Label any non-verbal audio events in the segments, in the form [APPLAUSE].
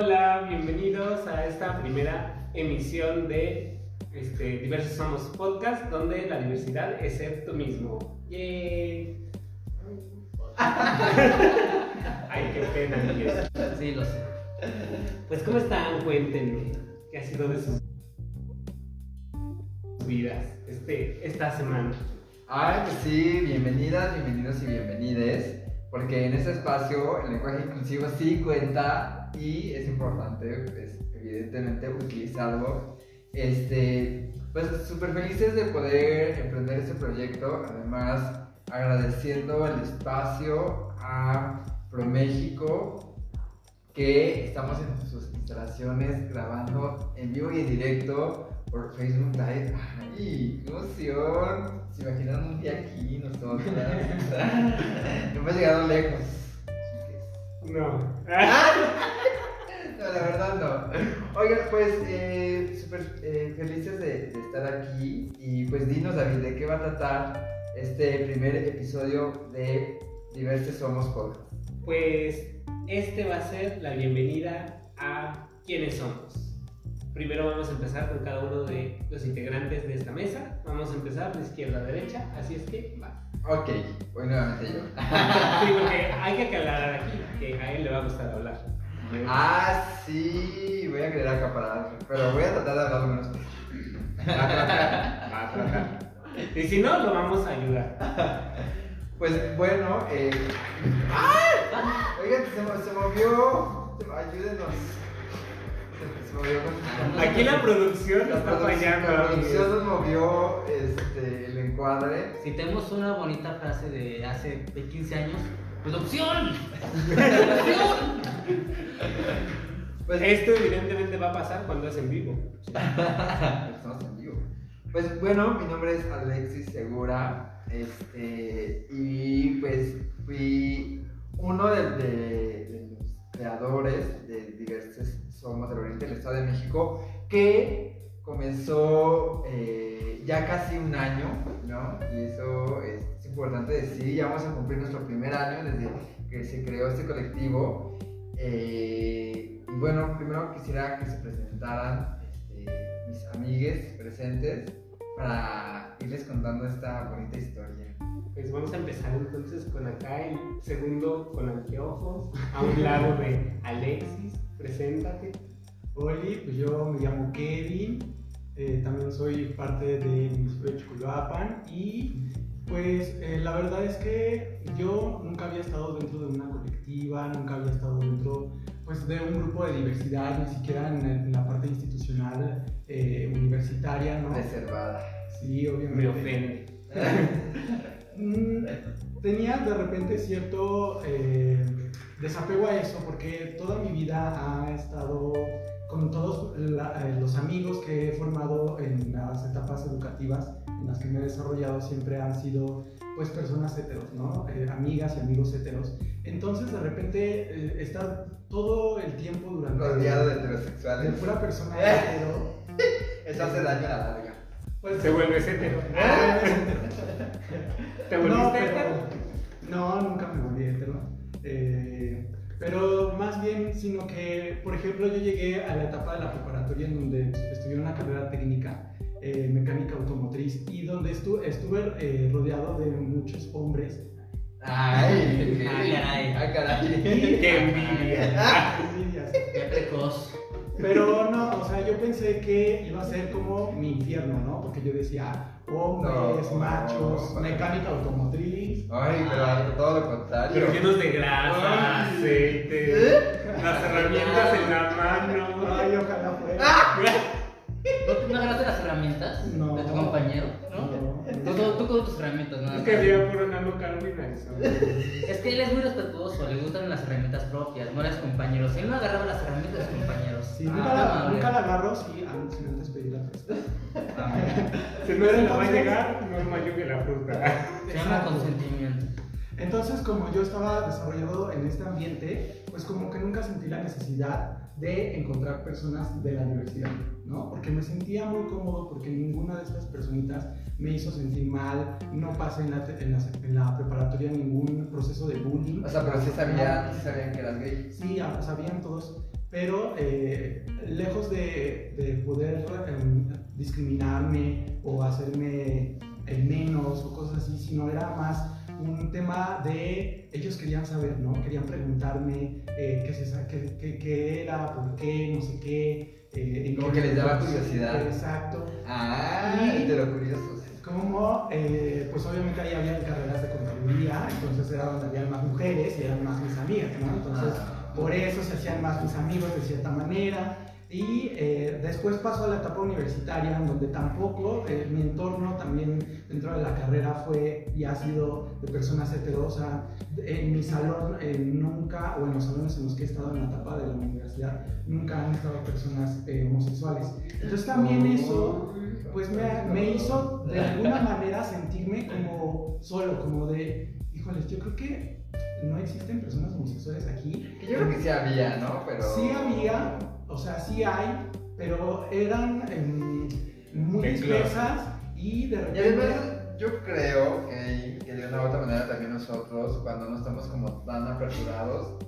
Hola, bienvenidos a esta primera emisión de este, Diversos Somos Podcast, donde la diversidad es ser tú mismo. ¡Yay! [LAUGHS] Ay, qué pena, niños. Sí, lo sé. Pues, ¿cómo están? Cuéntenme. ¿Qué ha sido de sus vidas este, esta semana? Ay, pues sí, bienvenidas, bienvenidos y bienvenides, porque en este espacio el lenguaje inclusivo sí cuenta y es importante, pues, evidentemente, utilizarlo. Este, pues súper felices de poder emprender este proyecto, además agradeciendo el espacio a ProMéxico, que estamos en sus instalaciones grabando en vivo y en directo por Facebook Live. ¡Ay, qué emoción! ¿Se imaginan un día aquí nosotros? [LAUGHS] Hemos llegado lejos. No. [LAUGHS] No, la verdad no. Oigan, pues eh, súper eh, felices de, de estar aquí. Y pues dinos, David, ¿de qué va a tratar este primer episodio de Diversos Somos Podcast? Pues este va a ser la bienvenida a quiénes somos. Primero vamos a empezar con cada uno de los integrantes de esta mesa. Vamos a empezar de izquierda a derecha, así es que va. Ok, voy nuevamente yo. [LAUGHS] Sí, porque hay que aclarar aquí que a él le va a gustar hablar. Ah, sí, voy a querer acaparar, pero voy a tratar de hablar lo menos posible. [LAUGHS] Va a tratar, va a tratar. Y si no, lo vamos a ayudar. Pues bueno, eh... ¡Ah! Oigan, se, mo- se movió. Ayúdenos. Se, se movió. Aquí la producción La está fallando. La producción nos movió este, el encuadre. Si tenemos una bonita frase de hace 15 años, ¡Producción! Pues Esto evidentemente va a pasar cuando es en vivo. Estamos en vivo. Pues bueno, mi nombre es Alexis Segura. Este, y pues fui uno de, de- de los creadores de diversos Somos del Oriente del Estado de México que comenzó eh, ya casi un año, ¿no? Y eso es, es importante decir. Ya vamos a cumplir nuestro primer año desde que se creó este colectivo. Eh, y bueno, primero quisiera que se presentaran este, mis amigues presentes para irles contando esta bonita historia. Pues vamos a empezar entonces con acá el segundo con anteojos, a un lado de Alexis. Preséntate. Oli, pues yo me llamo Kevin, eh, también soy parte de Chiculapan y pues eh, la verdad es que yo nunca había estado dentro de una colectiva, nunca había estado dentro pues de un grupo de diversidad, ni siquiera en, en la parte institucional eh, universitaria, ¿no? Reservada. Sí, obviamente. Me ofende. [LAUGHS] Mm, tenía de repente cierto eh, desapego a eso porque toda mi vida ha estado con todos la- eh, los amigos que he formado en las etapas educativas en las que me he desarrollado siempre han sido pues personas heteros, ¿no? Eh, amigas y amigos heteros. Entonces de repente eh, estar todo el tiempo durante Rodeado de de heterosexuales. pura persona hetero, [LAUGHS] Eso hace daño a la larga. pues Se vuelve [LAUGHS] hetero. ¿Te No, volviste pero- hetero? No, nunca me volví hetero. Eh, pero más bien, sino que, por ejemplo, yo llegué a la etapa de la preparatoria en donde estudié una carrera técnica, eh, mecánica y donde estu- estuve eh, rodeado de muchos hombres. Ay, Ah, caray. Ay, caray. [LAUGHS] ¡Qué envidia! Envidias. ¡Qué precoz! Pero no, o sea, yo pensé que iba a ser como mi infierno, ¿no? Porque yo decía, hombres, No, machos, no. mecánica automotriz. Ay, pero todo lo contrario. Pero llenos de grasa, Ay. aceite, las herramientas en la mano. Ay, ojalá fuera. [LAUGHS] ¿No te no agarraste las herramientas No. de tu compañero? ¿No? No. Tú, con tus herramientas, nada Es que había puro nano Calvin eso. [LAUGHS] Es que él es muy respetuoso, le gustan las herramientas propias, no las compañeros. Él no agarraba las herramientas de sus compañeros. Sí, Ah, nunca, la, nunca la agarro, sí, an- sin antes pedir la presta. Si no se la [LAUGHS] va a llegar, no es mayor que la fruta. Se llama consentimiento. Entonces, como yo estaba desarrollado en este ambiente, pues como que nunca sentí la necesidad de encontrar personas de la diversidad, ¿no? Porque me sentía muy cómodo porque ninguna de estas personitas me hizo sentir mal, no pasé en la, en la, en la preparatoria ningún proceso de bullying. O sea, pero sí sabían, sí sabían que eras gay. Sí, sabían todos, pero eh, lejos de, de poder em, discriminarme o hacerme el menos o cosas así, sino era más un tema de ellos querían saber, ¿no? Querían preguntarme eh, qué, se, qué, qué- qué era, por qué, no sé qué. eh, Como que les daba curiosidad. Exacto. Ah, Y- de lo curioso. Como, eh, pues obviamente ahí había carreras de contaduría, entonces era donde había más mujeres y eran más mis amigas, ¿no? Entonces, Ah. por eso se hacían más mis amigos de cierta manera. Y eh, después pasó a la etapa universitaria, en donde tampoco eh, mi entorno también dentro de la carrera fue y ha sido de personas heteros. O sea, en mi salón eh, nunca, o en los salones en los que he estado en la etapa de la universidad, nunca han estado personas eh, homosexuales. Entonces también eso pues me, me hizo de alguna manera sentirme como solo, como de, híjoles, yo creo que no existen personas homosexuales aquí. Que yo creo que sí había, ¿no? Pero. Sí había, o sea, sí hay, pero eran em, muy dispersas y de Y repente... además, yo creo que, que de una u otra manera también nosotros, cuando no estamos como tan aperturados,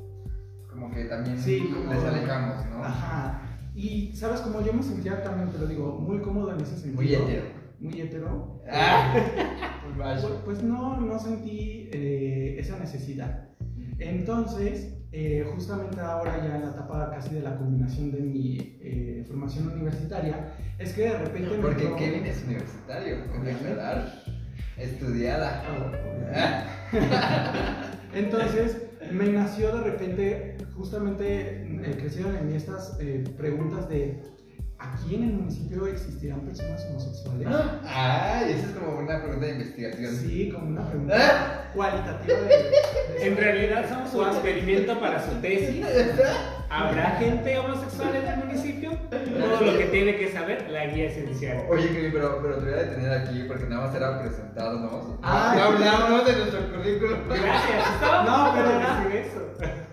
como que también Sí, como- les alejamos, ¿no? Ajá. Y, ¿sabes? Como yo me sentía también, te lo digo, muy cómodo en ese sentido. Muy hetero. Muy hetero. Ah, [LAUGHS] Pues, pues no, no sentí eh, esa necesidad. Entonces, eh, justamente ahora ya en la etapa casi de la culminación de mi eh, formación universitaria, es que de repente me Porque dio- Kevin es universitario, aclarar. Estudiada. [LAUGHS] Entonces, me nació de repente, justamente eh, crecieron en mí estas eh, preguntas de, ¿aquí en el municipio existirán personas homosexuales? Ay, esa es como una pregunta de investigación. Sí, como una Ah. pregunta cualitativa de... de- En realidad somos un experimento para su tesis. [LAUGHS] ¿Habrá gente homosexual en el municipio? Todo lo que tiene que saber la guía esencial. Oye, Kevin, pero, pero te voy a detener aquí porque nada más era presentarnos. Ah, no hablamos de nuestro currículum. Gracias, estábamos No, pero era- decir eso.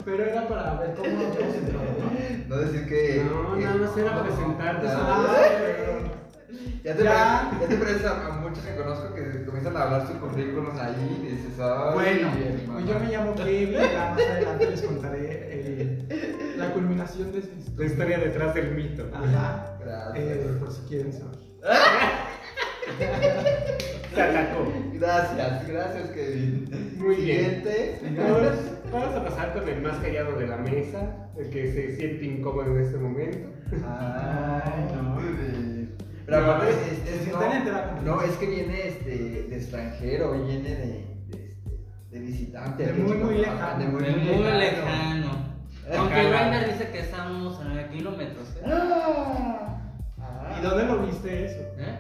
Pero era para ver cómo nos entrado, ¿no? No decir que. No, que- nada más era presentarte, Ah, [LAUGHS] Ya te, Ya. Te parece a, a muchos que conozco que comienzan a hablar su currículum ahí y dices, ay, Bueno, bien, pues yo me llamo Kevin, ya más adelante les contaré eh, la culminación de esa La historia. historia detrás del mito. Ajá, Gracias. eh, por si quieren saber. [LAUGHS] Se atacó. Gracias, gracias, Kevin. Muy bien. Vamos, a pasar con el más callado de la mesa, el que se siente incómodo en este momento. Ay, no. Pero No, aparte, es- es, no, es que viene este, de extranjero, viene de, de, este, de visitante. De muy, lejano. De muy, Muy, muy, lejano. lejano. Aunque Ojalá. Grindr dice que estamos a 9 kilómetros. ¿eh? Ah, ah. ¿Y dónde lo viste eso? ¿Eh?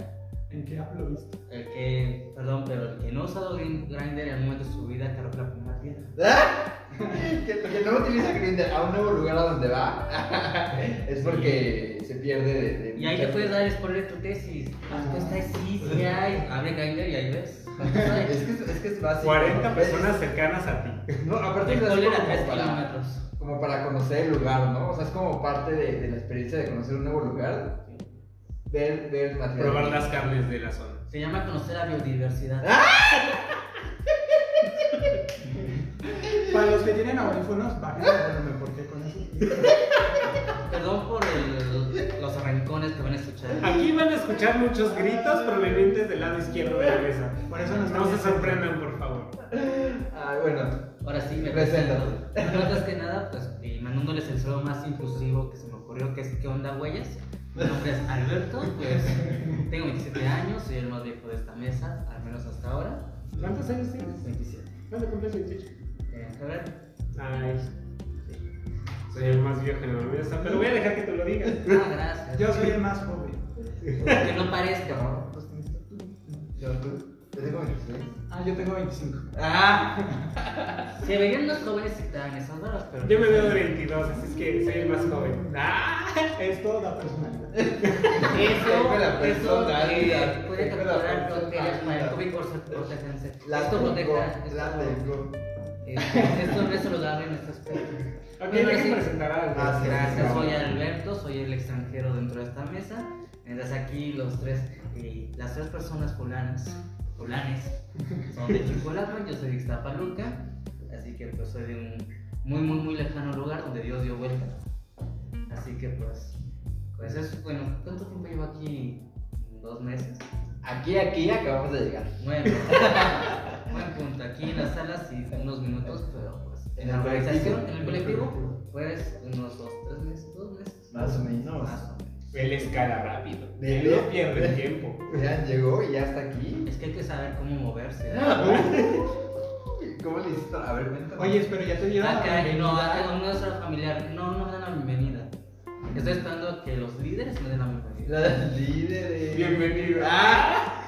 ¿En qué app lo viste? El que, perdón, pero el que no ha usado Grindr en el momento de su vida, creo que la primera piedra. ¿Ah? que, que no utiliza Grindr a un nuevo lugar a donde va [LAUGHS] es porque se pierde de, de Y ahí te puedes dar spoiler de tu tesis. Ah, pues está sí, sí hay. Abre Grindr y ahí ves. [LAUGHS] es que es, es que es básico 40 ¿no? personas Es- cercanas a ti. no aparte es así Spoiler a 3 para, kilómetros. Como para conocer el lugar no o sea es como parte de, de la experiencia de conocer un nuevo lugar ver ver material Probar las carnes de la zona. Se llama conocer la biodiversidad. [LAUGHS] Para los que tienen audífonos, bajen el volumen, porque con eso. Perdón por el- los arrancones que van a escuchar. Aquí van a escuchar muchos gritos provenientes del lado izquierdo de la mesa. Por eso nos No se sorprendan, por favor. ah, bueno Ahora sí me Preséntate. presento. Bueno, Antes que nada, pues y mandándoles el saludo más inclusivo que se me ocurrió, que es ¿Qué onda, huellas? Mi nombre es Alberto, pues tengo 27 años, soy el más viejo de esta mesa, al menos hasta ahora. ¿Cuántos años tienes? 27. ¿Cuándo cumples 28? Eh, a ver, Ay, soy el más viejo en la mesa, pero voy a dejar que te lo digas. ah, gracias. Yo soy el más joven. Que no parezca. No, pues, yo tú yo tengo 26 Ah, yo tengo 25. ah [LAUGHS] Se verían más jóvenes te dan esas horas, pero. Yo me veo de 22, así es que soy el más joven. ¡Ah! Esto da personalidad. [LAUGHS] Eso, la eso personalidad, eh, puede la capturar bacterias para el. COVID por la Esto tengo proteja. la Esto, tengo esto no es saludable en este aspecto. Ok, Bueno, hay que sí. presentar a Ah, sí, Gracias, sí. soy Alberto, soy el extranjero dentro de esta mesa. Mientras aquí los tres, eh, las tres personas fulanas, fulanes, son de Chihuahua, yo soy de Ixtapaluca, así que pues soy de un muy, muy, muy lejano lugar donde Dios dio vuelta. Así que pues, pues es bueno. ¿Cuánto tiempo llevo aquí? ¿Dos meses? Aquí, aquí acabamos de llegar. Bueno, [LAUGHS] buen punto. Aquí en las salas sí unos minutos, pero pues en ¿En la organización, en el colectivo, pues unos dos, tres meses, dos meses. Más o menos. Más o menos. Él escala rápido. De- Él no pierde tiempo. [LAUGHS] Ya llegó y ya está aquí. Es que hay que saber cómo moverse. ¿Cómo le hiciste? A ver, cuéntame. Oye, pero ya te dieron la Acá, no, bienvenida. acá con nuestra familiar, no, no me dan la bienvenida. Estoy esperando a que los líderes me den la bienvenida. Las líderes. Bienvenido. ¡Ah!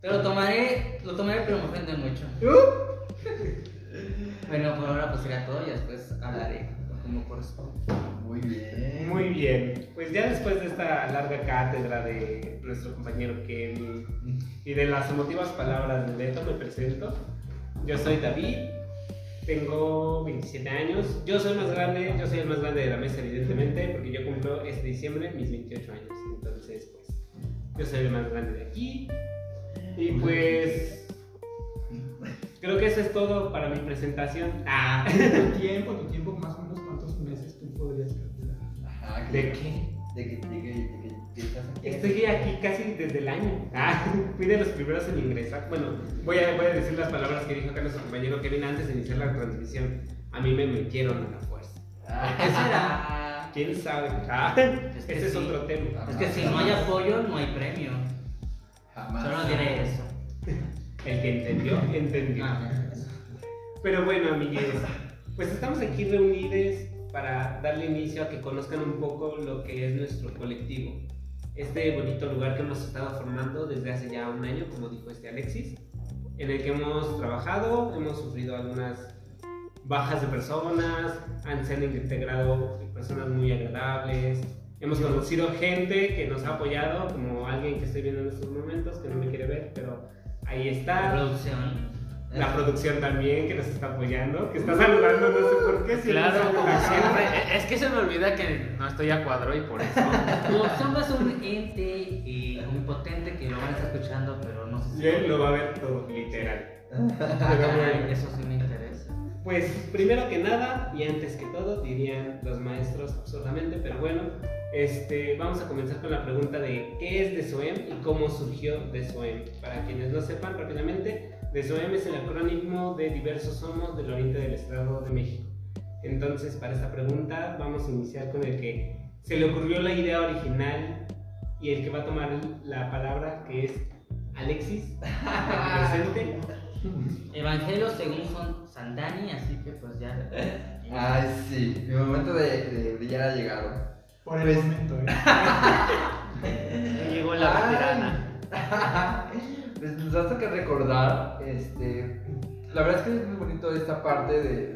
Pero lo tomaré, lo tomaré, pero me ofende mucho. Bueno, por ahora pues sería todo y después hablaré como corresponde. Muy bien. Muy bien. Pues ya después de esta larga cátedra de nuestro compañero Kevin y de las emotivas palabras de Beto, me presento. Yo soy David, tengo 27 años. Yo soy más grande, yo soy el más grande de la mesa, evidentemente, porque yo cumplo este diciembre mis 28 años. Entonces, pues, yo soy el más grande de aquí. Y pues, creo que eso es todo para mi presentación. Ah, Tu tiempo, tu tiempo, más o menos Que- ¿de qué? De que, de que, de que, que estás aquí. Estoy aquí casi desde el año. Ah, [LAUGHS] fui de los primeros en ingresar. Bueno, voy a, voy a decir las palabras que dijo acá nuestro compañero Kevin antes de iniciar la transmisión. A mí me metieron a la fuerza. Ah, ¿Qué será? [LAUGHS] ¿Quién sabe? Ah, Es que ese es sí. otro tema. Es que si no hay apoyo, no hay premio. Jamás. Solo diré eso. El que entendió, entendió. Ah. Pero bueno, amigues, pues estamos aquí reunidos para darle inicio a que conozcan un poco lo que es nuestro colectivo. Este bonito lugar que hemos estado formando desde hace ya un año, como dijo este Alexis, en el que hemos trabajado, hemos sufrido algunas bajas de personas, han han integrado personas muy agradables, hemos conocido gente que nos ha apoyado, como alguien que estoy viendo en estos momentos, que no me quiere ver, pero ahí está. Producción. La producción también que nos está apoyando, que está saludando, no sé por qué. siempre Claro, como siempre. E- Es que se me olvida que no estoy a cuadro y por eso. [LAUGHS] Ser un ente muy potente que lo van a estar escuchando, pero no sé si. Y él lo va a ver todo, literal. Caray, eso sí me interesa. Pues primero que nada y antes que todo, dirían los maestros absurdamente, pero bueno, este, vamos a comenzar con la pregunta de qué es DESOEM y cómo surgió DESOEM. Para quienes no sepan rápidamente, DESOEM es el acrónimo de Diversos Somos del Oriente del Estado de México. Entonces, para esta pregunta vamos a iniciar con el que se le ocurrió la idea original y el que va a tomar la palabra, que es Alexis, presente. [LAUGHS] Evangelio según son Sandani, así que pues ya. Ay, sí. Mi momento de, de brillar ha llegado. Por el Pues- momento, ¿eh? [LAUGHS] Llegó la veterana. [LAUGHS] Pues nos hace que recordar, este, la verdad es que es muy bonito esta parte de,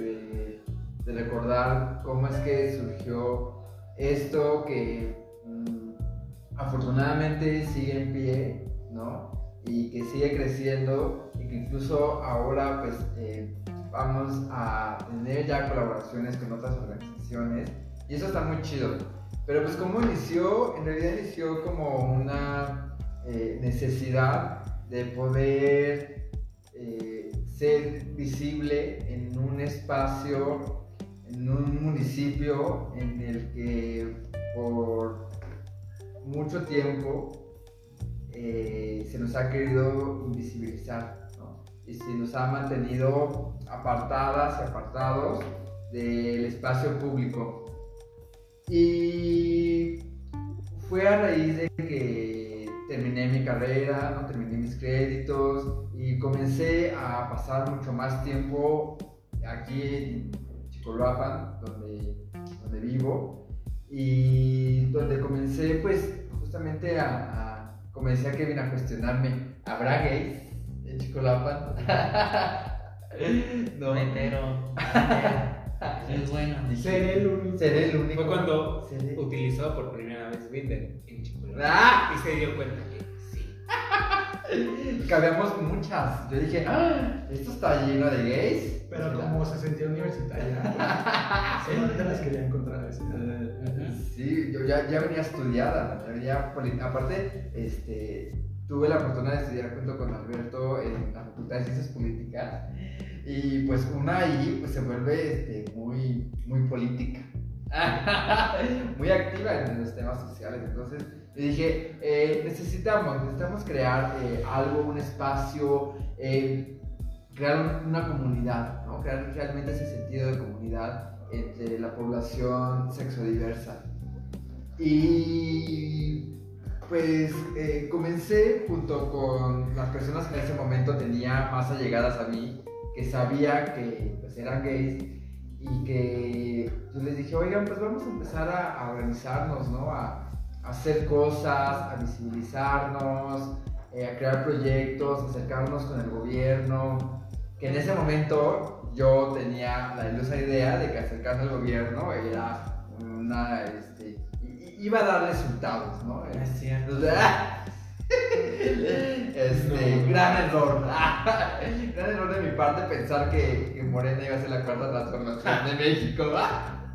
de- recordar cómo es que surgió esto que mm, afortunadamente sigue en pie, ¿no? Y que sigue creciendo y que incluso ahora pues eh, vamos a tener ya colaboraciones con otras organizaciones y eso está muy chido. Pero pues cómo inició, en realidad inició como una eh, necesidad de poder eh, ser visible en un espacio, en un municipio en el que por mucho tiempo eh, se nos ha querido invisibilizar y se nos ha mantenido apartadas y apartados del espacio público. Y fue a raíz de que terminé mi carrera, no terminé mis créditos y comencé a pasar mucho más tiempo aquí en Chicoloapan, donde, donde vivo, y donde comencé pues justamente a, a comencé a Kevin a cuestionarme, ¿habrá gays en Chicoloapan? [LAUGHS] no. Reitero. [LAUGHS] Es bueno. Seré el único. Seré el único. Fue cuando Seré- utilizó por primera vez Chihuahua. ¡Ah! Y se dio cuenta que sí. [LAUGHS] Cabíamos muchas. Yo dije, ¡Ah! esto está lleno de gays. Pero como se sentía universitaria, [LAUGHS] pues, solamente las quería encontrar a veces. Sí, yo ya, ya venía estudiada, ya venía aparte, este, tuve la oportunidad de estudiar junto con Alberto en la Facultad de Ciencias Políticas y pues una ahí pues se vuelve este, muy, muy política, [LAUGHS] muy activa en los temas sociales. Entonces, le dije, eh, necesitamos, necesitamos crear eh, algo, un espacio, eh, crear una comunidad, ¿no? Crear realmente ese sentido de comunidad entre la población sexodiversa. Y pues comencé junto con las personas que en ese momento tenía más allegadas a mí, que sabía que pues, eran gays y que yo les dije, oigan, pues vamos a empezar a, organizarnos, ¿no? Hacer cosas, a visibilizarnos, eh, a crear proyectos, acercarnos con el gobierno, que en ese momento yo tenía la ilusa idea de que acercarse al gobierno era una, este, iba a dar resultados, ¿no? Es cierto. ¡ah! [LAUGHS] Este, No. gran error. [LAUGHS] gran error de mi parte pensar que, que Morena iba a ser la cuarta transformación de [LAUGHS] México.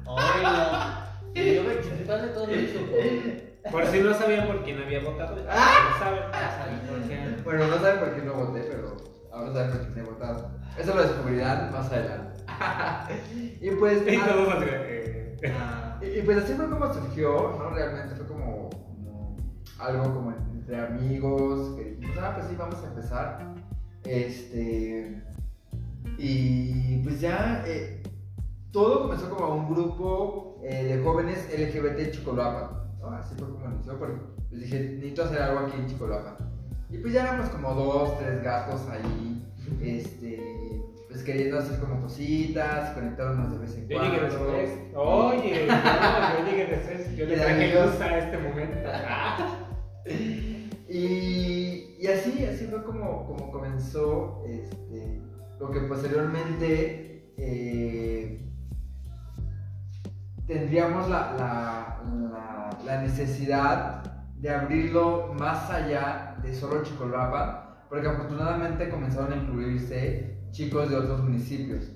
Oiga. Y yo me de todo supo. Por si no sabían por quién había votado. Ah. lo saben. Por qué. Bueno, no saben por qué no voté, pero ahora saben por quién he votado. Eso lo descubrirán más adelante. [LAUGHS] y pues. Y ah, todos eh, Y, y pues así fue como surgió, ¿no? Realmente fue como, como algo como entre amigos, que dijimos, ah, pues sí, vamos a empezar. Este. Y pues ya eh, todo comenzó como un grupo eh, de jóvenes LGBT Chicoloapan, ¿no? Así fue como inició, porque les dije, necesito hacer algo aquí en Chicoloapan. Y pues ya éramos como dos, tres gatos ahí, este, pues queriendo hacer como cositas, conectarnos de vez en Yo cuando. llegué después. Oye, no, yo llegué después. Yo le [LAUGHS] traje luz a este momento. [LAUGHS] Y, y así, así fue como, como comenzó este, lo que posteriormente eh, tendríamos la, la- la- necesidad de abrirlo más allá de solo Chicolapa, porque afortunadamente comenzaron a incluirse chicos de otros municipios.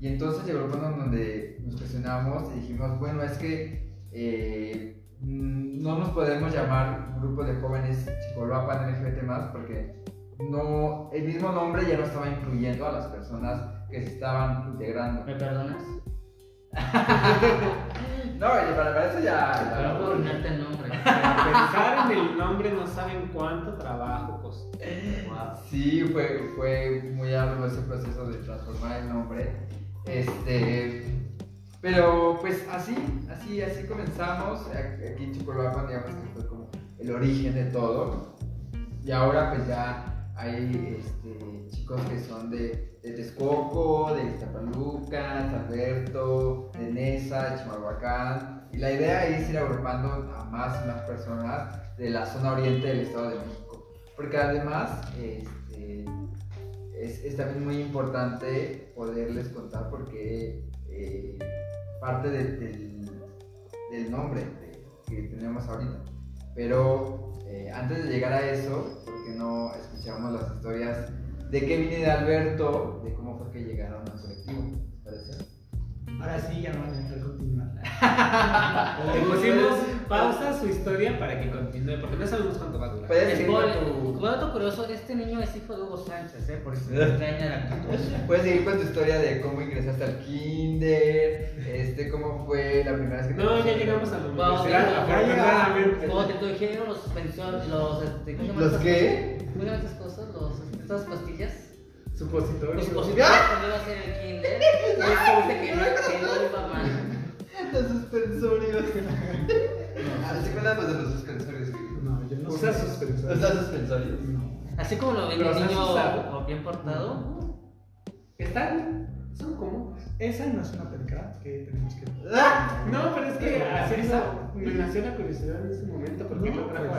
Y entonces llegó el punto donde nos cuestionamos y dijimos, bueno, es que eh, no nos podemos llamar grupo de jóvenes Chicoloapan LGBT más porque no, el mismo nombre ya no estaba incluyendo a las personas que se estaban integrando. ¿Me perdonas? [LAUGHS] No, y para, para eso ya... Pero ya- no puedo arruinarte el nombre. Para [LAUGHS] pensar en el nombre no saben cuánto trabajo costó. Sí, fue, fue muy arduo ese proceso de transformar el nombre. Este, pero pues así, así, así comenzamos. Aquí en Chicoloapan, digamos que fue como el origen de todo. Y ahora pues ya hay este, chicos que son de, de Texcoco, de Iztapaluca, Alberto, de Nesa, Chimalhuacán. Y la idea es ir agrupando a más y más personas de la zona oriente del Estado de México. Porque además este, es, es también muy importante poderles contar porque eh, parte de- del, del nombre que tenemos ahorita. Pero eh, antes de llegar a eso, ¿por qué no escuchamos las historias de Kevin y de Alberto, de cómo fue que llegaron al colectivo? ¿Les parece? Ahora sí, ya no van a dejar continuar. [LAUGHS] Le pusimos pausa a su historia para que continúe, porque no sabemos cuánto va a durar. Puedes seguir Spoiler. con Como tu, dato curioso, este niño es hijo de Hugo Sánchez, ¿eh? Por eso me [LAUGHS] extraña la actitud. puedes seguir con tu historia de cómo ingresaste al kinder, este, cómo fue la primera vez que te No, ya llegamos a la Vamos, universidad, ya, afortunadamente. Como te dijeron los suspensiones, los. este, ¿Cómo se llaman ¿Los qué? ¿Cómo esas cosas? Los, estas pastillas. Supositorio. Los supositorios cuando iba a hacer el kinder. [LAUGHS] Descubriste que no, que no mal. Los suspensorios. [LAUGHS] Ah, ¿Se acuerdan los de los suspensorios? No, yo no Usa sé. suspensores. ¿Los suspensorios? No. Así como lo ven ¿Los el niño o bien portado. ¿Están? Son como. Esa no es una pendejada que tenemos que. No, pero es que así eso me nació la curiosidad en ese momento porque No, lo trajo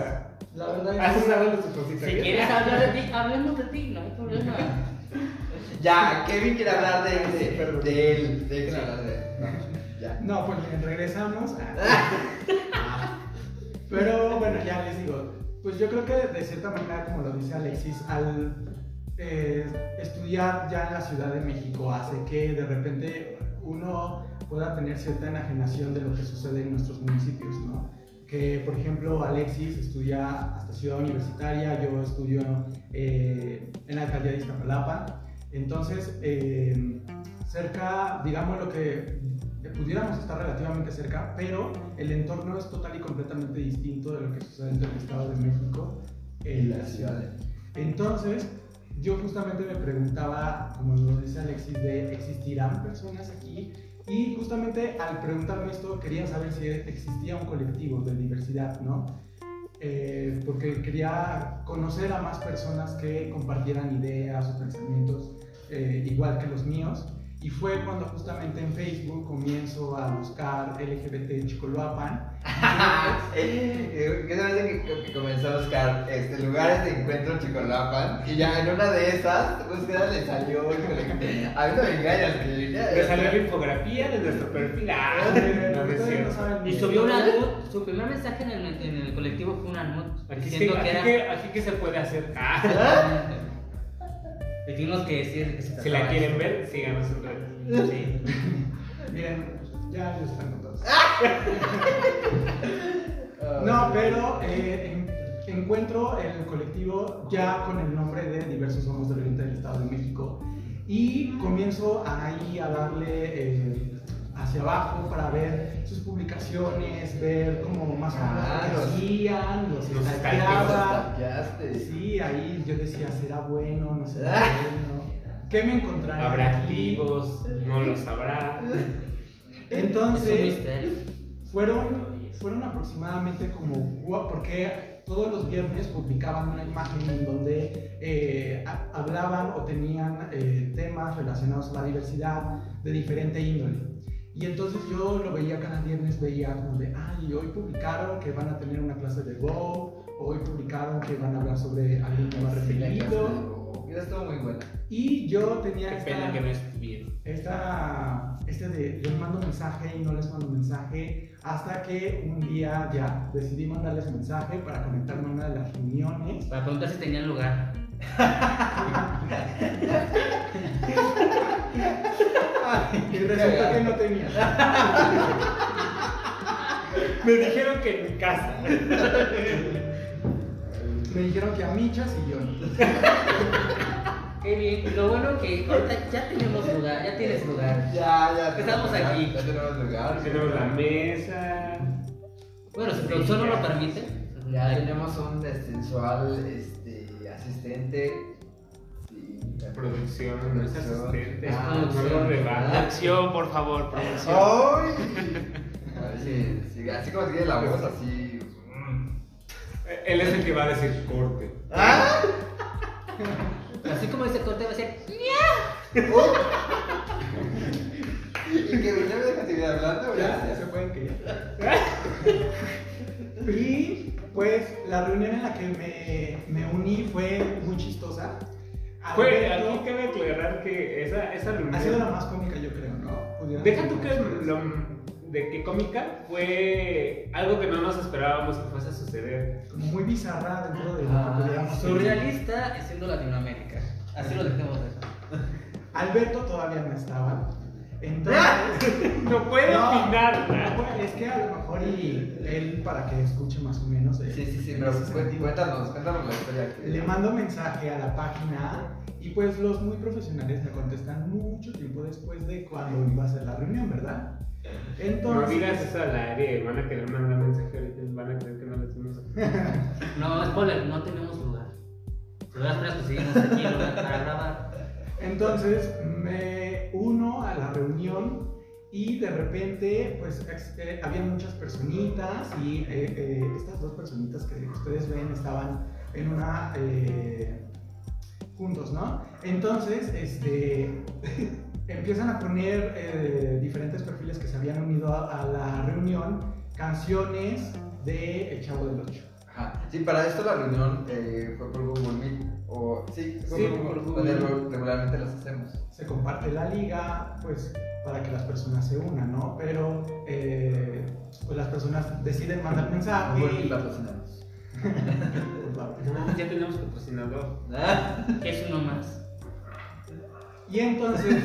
La verdad ¿Has es los Si supositorios? quieres [LAUGHS] hablar de ti, hablemos de ti, no hay problema. Ya, Kevin quiere hablar de, de, de él. De él quiere hablar de él. No, ya. No, pues regresamos. [LAUGHS] Ah. Pero bueno, ya les digo, pues yo creo que de cierta manera, como lo dice Alexis, al eh, estudiar ya en la Ciudad de México hace que de repente uno pueda tener cierta enajenación de lo que sucede en nuestros municipios, ¿no? Que, por ejemplo, Alexis estudia hasta Ciudad Universitaria, yo estudio eh, en la alcaldía de Iztapalapa. Entonces, eh, cerca, digamos lo que pudiéramos estar relativamente cerca, pero el entorno es total y completamente distinto de lo que sucede entre el Estado de México y la ciudad. Entonces, yo justamente me preguntaba, como lo dice Alexis, de ¿existirán personas aquí? Y justamente al preguntarme esto quería saber si existía un colectivo de diversidad, ¿no? Eh, porque quería conocer a más personas que compartieran ideas o pensamientos eh, igual que los míos. Y fue cuando justamente en Facebook comienzo a buscar LGBT Chicoloapan. [LAUGHS] ¿Qué se hace que, que comenzó a buscar este, lugares de encuentro Chicolapan? Y ya en una de esas búsquedas le salió. híjole, A mí no me engañas, que Le salió la infografía de nuestro perfil. Ah, Y subió una siquiera- nut, su primer mensaje en el, en el colectivo fue una sí, diciendo aquí, que era... que, aquí que se puede hacer. Que decir que se si la quieren ver, síganos en redes. Sí. [LAUGHS] Miren, ya ellos están contados. [LAUGHS] No, pero eh, en- encuentro el colectivo ya con el nombre de Diversos Somos del Oriente del Estado de México y comienzo ahí a darle eh, hacia abajo para ver sus publicaciones, ver cómo más o menos Ah, lo que los- hacían, los. Sí, ahí yo decía, ¿será bueno? ¿No será Ah. bueno? ¿Qué me encontraré Habrá activos, no lo sabrá. [LAUGHS] Entonces, fueron, fueron aproximadamente como, porque todos los viernes publicaban una imagen en donde eh, ha- hablaban o tenían eh, temas relacionados a la diversidad de diferente índole. Y entonces yo lo veía cada viernes, veía como de, ay, hoy publicaron que van a tener una clase de Go, hoy publicaron que van a hablar sobre algún tema Sí, referido. Esa estuvo muy buena. Y yo tenía Qué esta, pena que no estuvieron. esta, este de les mando mensaje y no les mando mensaje, hasta que un día ya decidí mandarles mensaje para conectarme a una de las reuniones. Para preguntar si tenían lugar. [LAUGHS] [LAUGHS] Y resulta que no tenía. [LAUGHS] Me dijeron que en mi casa. [LAUGHS] Me dijeron que a Michas y yo no. Qué bien. Lo bueno que ahorita ya tenemos lugar, ya tienes lugar. Ya, ya. Estamos tenemos aquí. lugar, Ya tenemos lugar. Tenemos la mesa. Bueno, si producción no lo permite. Ya tenemos un sensual este, asistente. Sí, Producción, no es asistente. Ah, no lo producción. rebata. Producción, por favor, producción. ¡Ay! A ver si, si- así como tiene la voz así. mm. Él es el que va a decir corte. ¡Ah! Así como dice corte va a ser. [LAUGHS] Y que me deja seguir hablando, Ya, ya ya. se pueden que [LAUGHS] Y pues la reunión en la que me, me uní fue muy chistosa. Fue, Alberto- aquí cabe aclarar que esa, esa Ha sido la reunión. más cómica, yo creo, ¿no? Deja tú que lo de que cómica fue algo que no nos esperábamos que fuese a suceder. Como muy bizarra dentro de lo Ah, que. Surrealista siendo Latinoamérica. Así lo dejemos de Alberto todavía no estaba. Entonces, [LAUGHS] No puede No. opinar. Es que a lo mejor y él, para que escuche más o menos. eh, Sí, sí, sí, pero cuéntanos, cuéntanos la historia. Le mando mensaje a la página y pues los muy profesionales me contestan mucho tiempo después de cuando iba a ser la reunión, ¿verdad? No Entonces, digas eso al aire, van a querer mandar mensaje ahorita, van a creer que no les dimos. [LAUGHS] No, spoiler, no tenemos lugar. Conseguimos aquí lugar para grabar. entonces me uno a la reunión y de repente pues eh, había muchas personitas y eh, eh, estas dos personitas que ustedes ven estaban en una juntos, ¿no? Entonces, este [LAUGHS] empiezan a poner diferentes perfiles que se habían unido a la reunión canciones de El Chavo del Ocho. Ajá. Sí, para esto la reunión eh, fue por Google Meet. O, sí, fue Sí, por por Google, donde regularmente las hacemos. Se comparte la liga, pues para que las personas se unan, ¿no? Pero eh, pues las personas deciden mandar mensaje. Google Meet y-. [LAUGHS] No, ya tenemos patrocinador. [LAUGHS] ¿Qué es uno más? Y entonces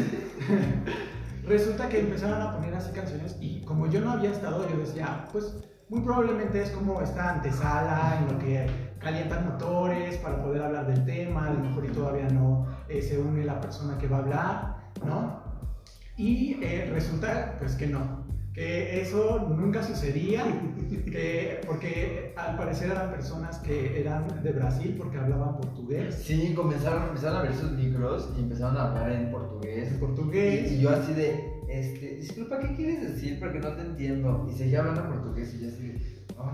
[LAUGHS] resulta que empezaron a poner así canciones y como yo no había estado, yo decía, pues muy probablemente es como esta antesala en lo que calientan motores para poder hablar del tema, a lo mejor y todavía no eh, se une la persona que va a hablar, ¿no? Y eh, resulta pues que no, que eso nunca sucedía, que, porque al parecer eran personas que eran de Brasil porque hablaban portugués. Sí, comenzaron, empezaron a ver sus micros y empezaron a hablar en portugués. En portugués. Y, y yo así de, este, disculpa, ¿qué quieres decir? Porque no te entiendo. Y seguía hablando portugués y yo así de,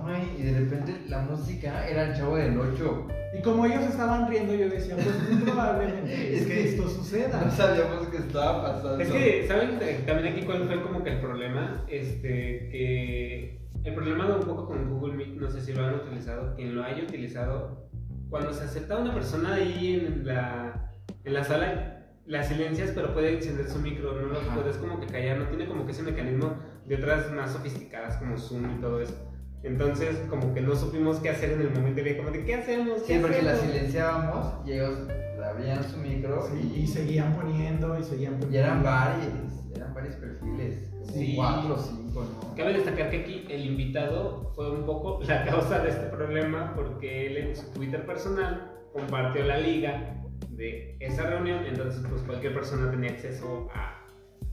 ay, y de repente la música era el chavo del 8. Y como ellos estaban riendo, yo decía, pues muy probablemente [LAUGHS] es que que esto suceda. No sabíamos qué estaba pasando. Es que, ¿saben también aquí cuál fue como que el problema? Este, que el problema un poco con Google Meet, no sé si lo han utilizado, quien lo haya utilizado, cuando se acepta una persona ahí en la, en la sala, la silencias, pero puede encender su micro, no lo Ajá. puedes como que callar, no tiene como que ese mecanismo de otras más sofisticadas como Zoom y todo eso. Entonces, como que no supimos qué hacer en el momento y como de, ¿qué hacemos? ¿Qué Sí, porque la hacemos?". silenciábamos y ellos abrían su micro Sí, y, y seguían poniendo y seguían poniendo. y eran varios, eran varios perfiles, como Sí. cuatro o cinco, ¿no? Cabe destacar que aquí el invitado fue un poco la [LAUGHS] causa de este problema porque él en su Twitter personal compartió la liga de esa reunión, entonces pues cualquier persona tenía acceso a,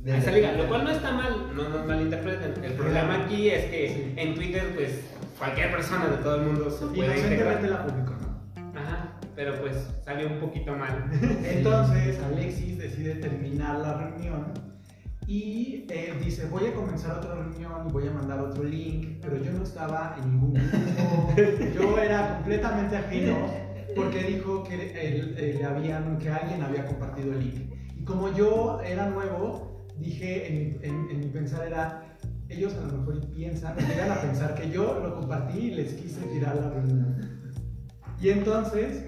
esa liga, lo cual no está mal, no nos malinterpreten. El problema aquí es que en Twitter pues cualquier persona de todo el mundo se puede integrar. la publicó, ¿no? Ajá, pero pues salió un poquito mal. [LAUGHS] Entonces Alexis decide terminar la reunión y eh, dice voy a comenzar otra reunión y voy a mandar otro link, pero yo no estaba en ningún grupo, [LAUGHS] yo era completamente ajeno porque dijo que, él, eh, habían, que alguien había compartido el link. Y como yo era nuevo, dije, en, mi- en- en mi pensar era, ellos a lo mejor piensan, llegan a pensar que yo lo compartí y les quise tirar la reunión. Y entonces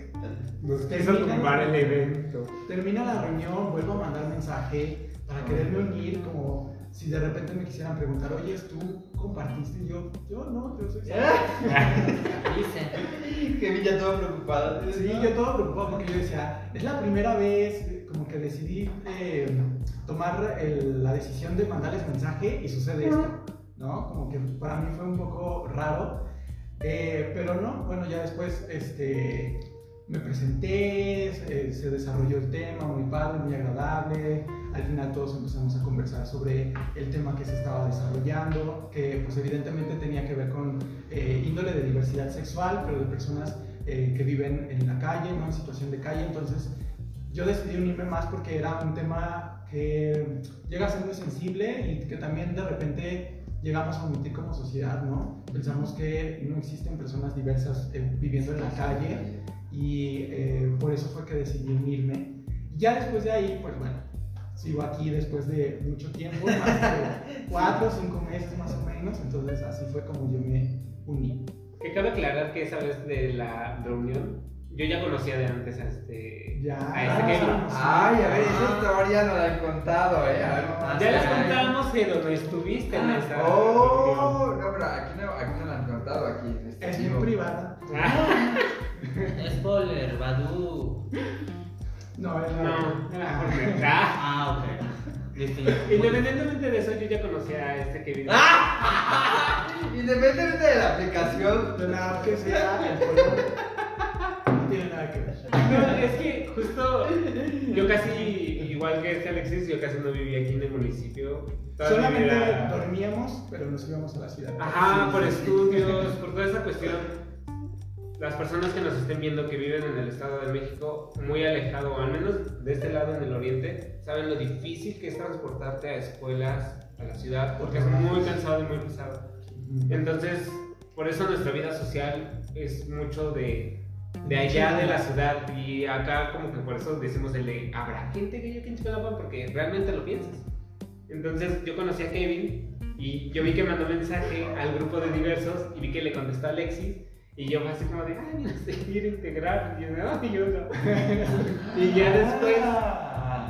Nos quiso tumbar el evento. Termina la reunión, vuelvo a mandar mensaje para quererme unir, como si de repente me quisieran preguntar, oye, ¿tú compartiste? Y yo, yo no, yo soy... [LAUGHS] Dice. Kevin ya todo preocupado. Sí, yo todo preocupado porque yo decía, es la primera vez eh, como que decidí eh, tomar el- la decisión de mandarles mensaje y sucede esto, ¿no? Como que para mí fue un poco raro, eh, pero no, bueno, ya después este, me presenté, se, desarrolló el tema, muy padre, muy agradable, al final todos empezamos a conversar sobre el tema que se estaba desarrollando, que pues evidentemente tenía que ver con eh, índole de diversidad sexual, pero de personas eh, que viven en la calle, ¿no? en situación de calle. Entonces, yo decidí unirme más porque era un tema que llega a ser muy sensible y que también de repente llegamos a omitir como sociedad, ¿no? Pensamos que no existen personas diversas eh, viviendo en la calle y eh, por eso fue que decidí unirme. Ya después de ahí, pues bueno, sigo aquí después de mucho tiempo, más de [LAUGHS] cuatro o cinco meses más o menos, entonces así fue como yo me uní. Que cabe aclarar que esa vez de la reunión, yo ya conocía de antes a este. Ya. A este Kevin. Ay, a ver, esa historia no la han contado, eh. A ver, Ah, Ya les contamos que donde estuviste en esa. reunión. Oh, no, pero aquí no, aquí no la han contado, aquí en este Es bien privada. Ah, [LAUGHS] Spoiler, Badu. No, es la- no, era verdad. Ah, ok. Independientemente de eso, yo ya conocía a este Kevin. [LAUGHS] Independientemente de la aplicación, De la que sea, no tiene nada que ver. No, es que justo yo casi, igual que este Alexis, yo casi no vivía aquí en el municipio. Solamente vida- dormíamos, pero nos íbamos a la ciudad. Ajá, Sí, por sí, sí. estudios, por toda esa cuestión. Las personas que nos estén viendo que viven en el Estado de México, muy alejado, al menos de este lado en el oriente, saben lo difícil que es transportarte a escuelas, a la ciudad, porque es muy cansado y muy pesado. Entonces, por eso nuestra vida social es mucho de, de allá de la ciudad y acá como que por eso decimos el de, ¿habrá gente que yo que en? Porque realmente lo piensas. Entonces yo conocí a Kevin y yo vi que mandó mensaje al grupo de diversos y vi que le contestó a Alexis y yo fue así como de, ay, no quiere integrar. Y yo, no, y yo no. [LAUGHS] Y ya después,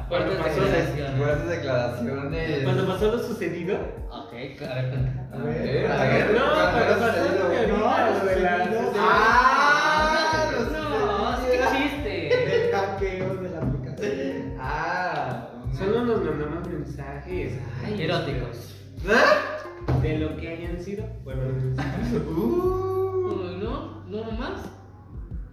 cuando Fuertes pasó, declaraciones. fuertes declaraciones. cuando pasó lo sucedido, Ok, cuenta. A ver, a ver, no, ¿cuándo pero ha pasó sucedido? lo que No, ahorita, lo de la... Ah, No, sí existe. El hackeo de la aplicación. Ah. Solo nos mandamos mensajes ay, Eróticos. de lo que hayan sido. Bueno, mensajes. Uh. ¿No? ¿No más?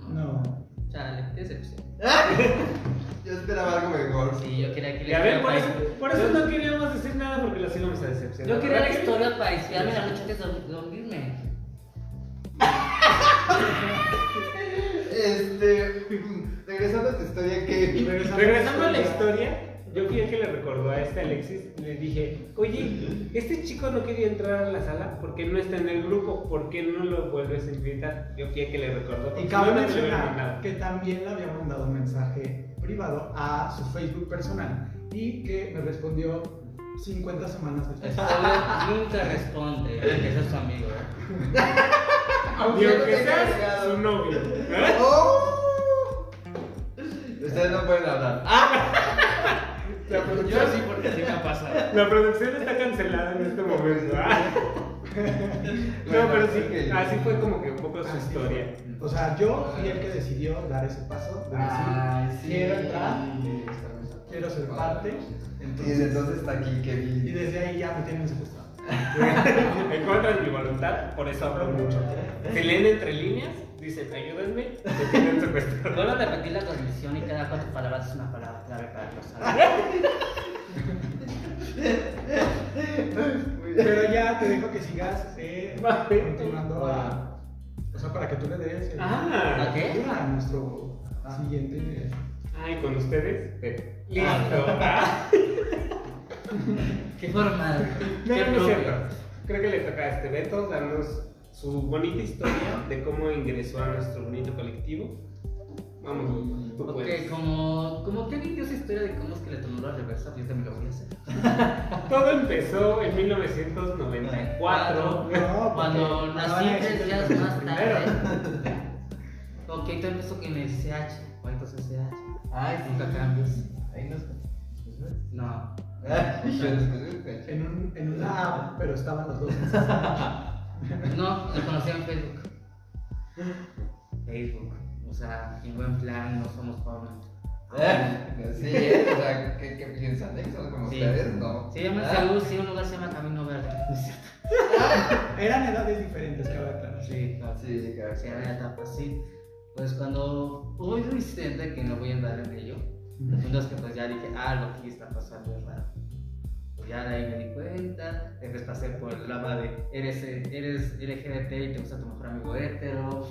No. Chale, qué decepción. [LAUGHS] Yo esperaba algo mejor. Sí, yo quería que Y a ver, por eso, por eso no queríamos decir nada porque los íbamos a decepcionar. Yo quería la historia para inspirarme la noche antes de dor- dormirme. [LAUGHS] Este. Regresando a tu historia, que. Regresando a la historia, yo fui el que le recordó a este Alexis, le dije, oye, este chico no quería entrar a la sala porque no está en el grupo, ¿por qué no lo vuelves a invitar? Yo fui el que le recordó. Y porque cabe no, mencionar que también le había mandado un mensaje privado a su Facebook personal y que me respondió 50 semanas después. Nunca responde, que es su amigo. ¿eh? Aunque agregado. su novio. ¿eh? ¡Oh! Ustedes no pueden hablar. [LAUGHS] La Yo producción, sí, porque así me ha pasado. la producción está cancelada en este momento. [LAUGHS] ¿ah? No, pero sí, así fue como que un poco su historia. O sea, yo fui el que decidió dar ese paso de decir, quiero entrar, quiero ser parte. Y Entonces, desde entonces está aquí y Kevin. desde ahí ya me tienen secuestrado. [LAUGHS] En contra de mi voluntad, por eso hablo mucho. [LAUGHS] Si leen entre líneas, dicen ayúdenme, me tienen secuestrado. Vuelvo a repetir la transmisión y cada cuatro palabras es una palabra clave para que lo salga. Pero ya te dejo que sigas eh, continuando a. O sea, para que tú le des el- Ah, ¿A qué? a nuestro siguiente. Ay, con ustedes. eh, Listo. Ah. Qué formal. No, Qué no es cierto. Creo que le toca a este Beto darnos su bonita historia de cómo ingresó a nuestro bonito colectivo. Vamos, tú Ok, puedes. como, como que alguien dio esa historia de cómo es que le tomó la reversa, yo también lo voy a hacer. [LAUGHS] Todo empezó en 1994. No, Cuando porque nací tres días más primero. tarde. Ok, todo empezó con el CH. ¿Cuántos CH? Ay, Nunca cambios. Ahí nos. No. [LAUGHS] En, un, en una app, pero estaban los dos. [LAUGHS] No, lo conocí en Facebook. Facebook. O sea, en buen plan, no somos porno. Sí, ¿eh? o sea, ¿qué, qué piensan? ¿Son como Sí. ustedes? No. Se llama Ah. Seúl, sí, un lugar se llama Camino Verde. No es cierto. Eran edades diferentes, cabe aclarar. Sí, claro. Sí, claro. Sí, había etapas, sí. Pues cuando hubo un incidente que no voy a andar en ello, entonces que pues ya dije, ah, lo que está pasando es raro. Pues ya de ahí me di cuenta, después pasé por el lava de eres, eres LGBT y te gusta tu mejor amigo hétero.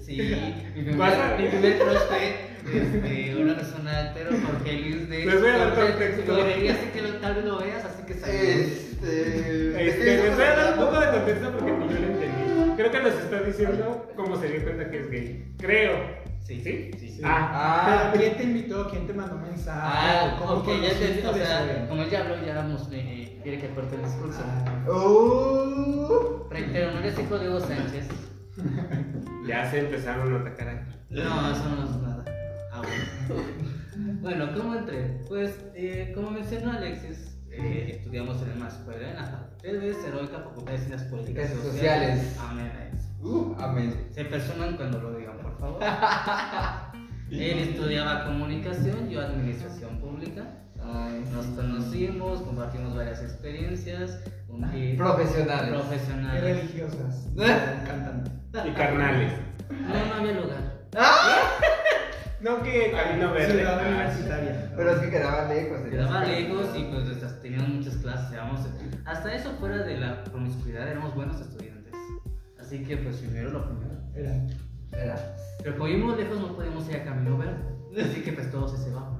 Sí, [LAUGHS] mi primer, crush fue este, una persona hetero, Jorge Luis de... Les voy a dar contexto. Y así que lo- tal vez lo veas, así que salió. Este. Este, les voy a dar un poco de contexto porque ni yo lo entendí. Creo que nos está diciendo cómo se dio cuenta que es gay. Creo. Sí, ¿Sí? sí, sí. Ah, Ah, Pero ¿quién te invitó? ¿Quién te mandó mensaje? Ah, ¿Cómo ok, ya te, o sea, como ya habló, ya vamos, eh, quiere que corte el discurso. Ah, Uh. Reitero, no eres hijo de Hugo Sánchez. [LAUGHS] ya se empezaron a atacar aquí. No, eso no es nada. Ah, bueno. [LAUGHS] Bueno, ¿cómo entré? Pues, eh, como mencionó Alexis, eh, estudiamos en la escuela, en la FEDES Heroica Facultad de Ciencias Políticas y. Sociales. Amén. Uh, amén. Se personan cuando lo digan, por favor. [LAUGHS] Él estudiaba comunicación, yo administración pública. Ay, Nos sí. conocimos, compartimos varias experiencias. un- y- Profesionales. Profesionales. religiosas. [LAUGHS] Encantan. Y carnales. No, no había lugar. [LAUGHS] No que Camino Verde. Ciudad Ah, universitaria. Pero es que quedaba lejos. de Quedaba las lejos y pues estas- teníamos muchas clases. Éramos, hasta eso fuera de la promiscuidad éramos buenos estudiantes. Así que pues primero lo primero. Eran. Era. Pero como vivimos lejos no podíamos ir a Camino Verde. Así que pues todos se van.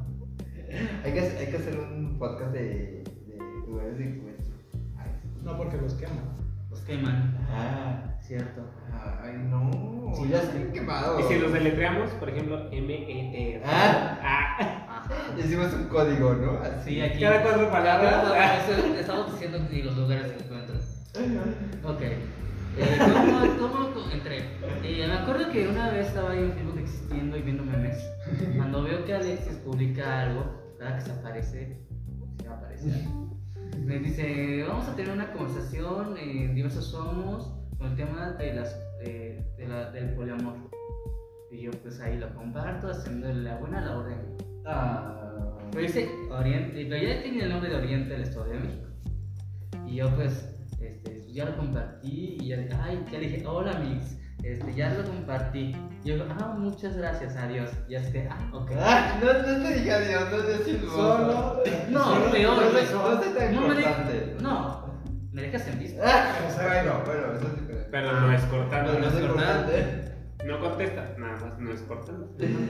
Hay que, hay que hacer un podcast de, de lugares de encuentro. Ay, No porque los queman. Los queman. Ah. Cierto. Ay, no. Sí, ya sí. estoy quemado. Y si los deletreamos, por ejemplo, M-E-R. Ah. Ah. Ajá. [LAUGHS] Hicimos un código, ¿no? Así. Sí, aquí. Cada cuatro palabras. Cada- eso- Estamos diciendo que los lugares de encuentro. Ok. Eh, ¿cómo, cómo entré? Eh, me acuerdo que una vez estaba ahí en Facebook existiendo y viendo memes. Cuando veo que Alexis publica algo, ¿verdad? Que se aparece, se va a aparecer. Me dice, vamos a tener una conversación en Diversos Somos con el tema de las, eh, de la- del poliamor. Y yo pues ahí lo comparto haciendo la buena labor de Ah. pero dice Oriente, pero ya tenía el nombre de Oriente del Estado de México. Y yo pues, este, ya lo compartí y ya, ay, ya dije, hola mix, Este, ya lo compartí. Yo digo, ah, muchas gracias, adiós. Y es que, ah, ok. Ah, no, no te dije adiós, no te decís Solo. [LAUGHS] No, solo- peor, no, güey. no, me importante. dejas. No, me dejas en visto. Ah, [LAUGHS] bueno, bueno, eso es diferente. Pero no es cortando. Pero no no, es importante. No contesta, nada más no es cortando.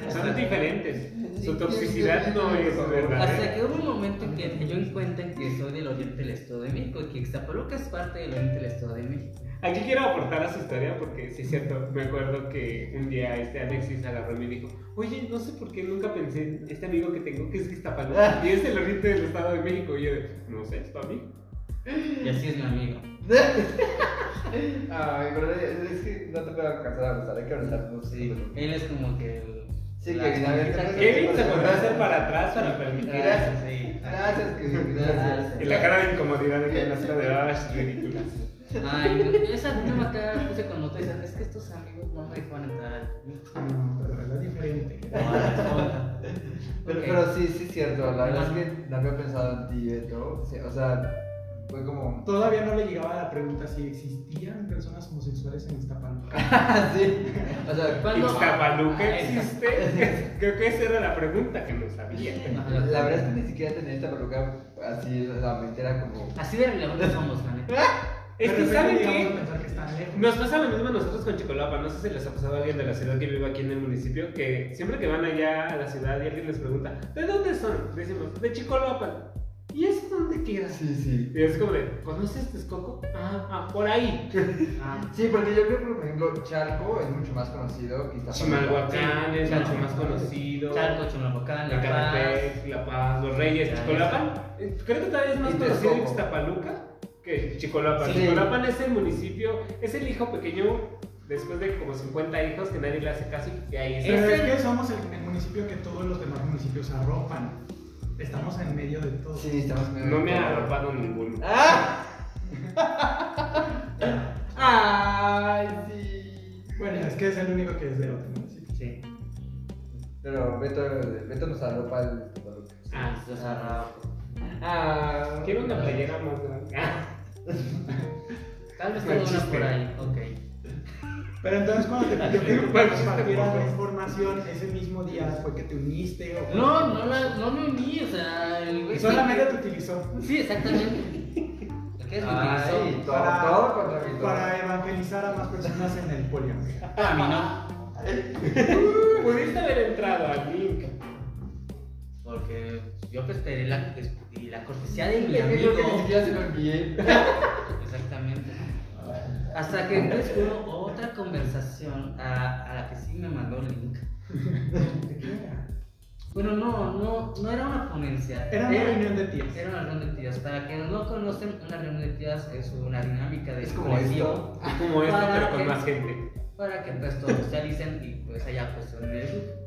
Son diferentes. Su toxicidad no es verdadera. Hasta que hubo un momento en que yo encuentro que soy del oriente del Estado de México y que Ixtapaluca es parte del oriente del Estado de México. Aquí quiero aportar a su historia porque sí es cierto, me acuerdo que un día este Alexis agarró y me dijo, oye, no sé por qué nunca pensé en este amigo que tengo que es Iztapaluca [LAUGHS] y es el oriente del Estado de México y yo no sé, es tu amigo. Y así es mi amigo. [LAUGHS] Ay, pero es que no te puedo alcanzar a abrazar, hay que abrazarnos. Sí, él es como que el. Sí, que finalmente- Kevin se volvió a hacer para atrás para permitir. Gracias. Sí. Gracias, Kevin, gracias. Y la cara de incomodidad de que en la ciudad de Ash, [LAUGHS] ridícula. Ay, no, esa misma cara puse cuando te dicen, es que estos amigos no me dejan entrar. No, pero es diferente. No. Pero, pero sí, sí es cierto, la verdad es que no había pensado en ti. Sí, o sea, fue como... Todavía no le llegaba la pregunta si existían personas homosexuales en Iztapalapa. [LAUGHS] sí, o sea, ¿Cuándo? ¿Iztapaluca Ah, existe? [LAUGHS] Creo que esa era la pregunta que no sabía. la verdad es que ni siquiera tenía esta peluca así, la mente era como... Así de relevantes somos, la neta. Es que saben que pensar que están lejos. nos pasa lo mismo a nosotros con Chicolapa. No sé si les ha pasado a alguien de la ciudad que vive aquí en el municipio que siempre que van allá a la ciudad y alguien les pregunta, ¿de dónde son? Decimos, de Chicolapa. ¿Y eso dónde queda? Sí, sí. Y es como de, ¿conoces Texcoco? Ah, ah, por ahí. [LAUGHS] Ah, Sí, porque yo creo que, por ejemplo, Charco es mucho más conocido que Iztapalapa. Chimalhuacán es Chalco. mucho más conocido. Chalco, Chimalhuacán, La Paz. La Paz, Los Reyes, Chicolapan. eh, Creo que todavía es más conocido Texcoco. Ixtapaluca que Chicolapan. Sí. Chicolapan es el municipio, es el hijo pequeño después de como 50 hijos que nadie le hace caso y ahí Pero está. es que somos el, el municipio que todos los demás municipios arropan. Estamos en medio de todo. Sí, estamos medio- No me ha arropado ninguno. ¡Ah! [LAUGHS] ¡Ay, sí! Bueno, es que es el único que es de otro municipio. Sí. Pero Beto, Beto nos arropa el. Ah, Los arrapos. Ah, quiero una playera más grande. [LAUGHS] Ah, Tal vez Buen tengo una chiste. por ahí. Ok. Pero entonces cuando te [LAUGHS] pidió que compartieras la información, ese mismo día fue que te uniste o No, no, la, no me uní, o sea, el güey. solamente te utilizó Sí, exactamente. [LAUGHS] Ay, utilizó. todo, Para- todo contra mí. todo. para evangelizar a más personas en el poliamor. Para mí no. [LAUGHS] Pudiste haber entrado al link. Porque yo pues pedí la, y la cortesía de mi Yo creo que ni amigo. siquiera se lo envié. Exactamente. Hasta que hubo otra conversación a, a la que sí me mandó el link. ¿De qué era? Bueno, no, no, no era una ponencia. Era una reunión de tías. Era una reunión de tías. Para quienes no conocen, una reunión de tías es una dinámica de Es como esto. Es como esto, Para pero con que- más gente. para que pues todos socialicen y pues haya grupo.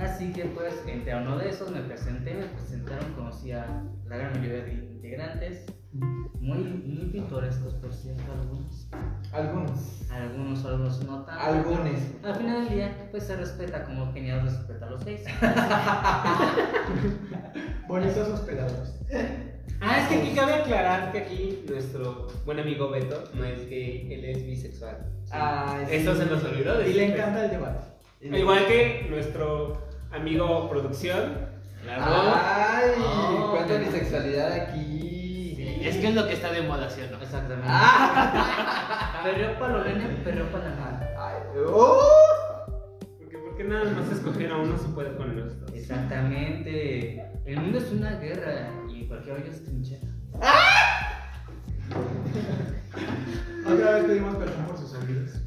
Así que pues entré a uno de esos, me presenté, me presentaron, conocí a la gran mayoría de integrantes, muy, muy pintorescos por cierto, algunos. Algunos. Algunos, algunos no tanto. Algunos. Al final del día, pues se respeta como genial respeta a los gays. [LAUGHS] Bonitos hospedados. [LAUGHS] Ah, es que aquí cabe aclarar que aquí nuestro buen amigo Beto no es gay, él es bisexual. Ay, sí. Eso se nos olvidó Y le encanta el debate. Igual que nuestro amigo producción, Largo. Ay, Oh, cuánta bisexualidad aquí. Es que es lo que está de moda, ¿sí o no? Exactamente. Ah. Perreo para los nenes, perreo para la. Ay, oh. Porque, ¿Por qué nada más escoger a uno si puede con los dos? Exactamente. El mundo es una guerra y cualquier hoyo es trinchera. Otra vez pedimos perdón por sus olvidos.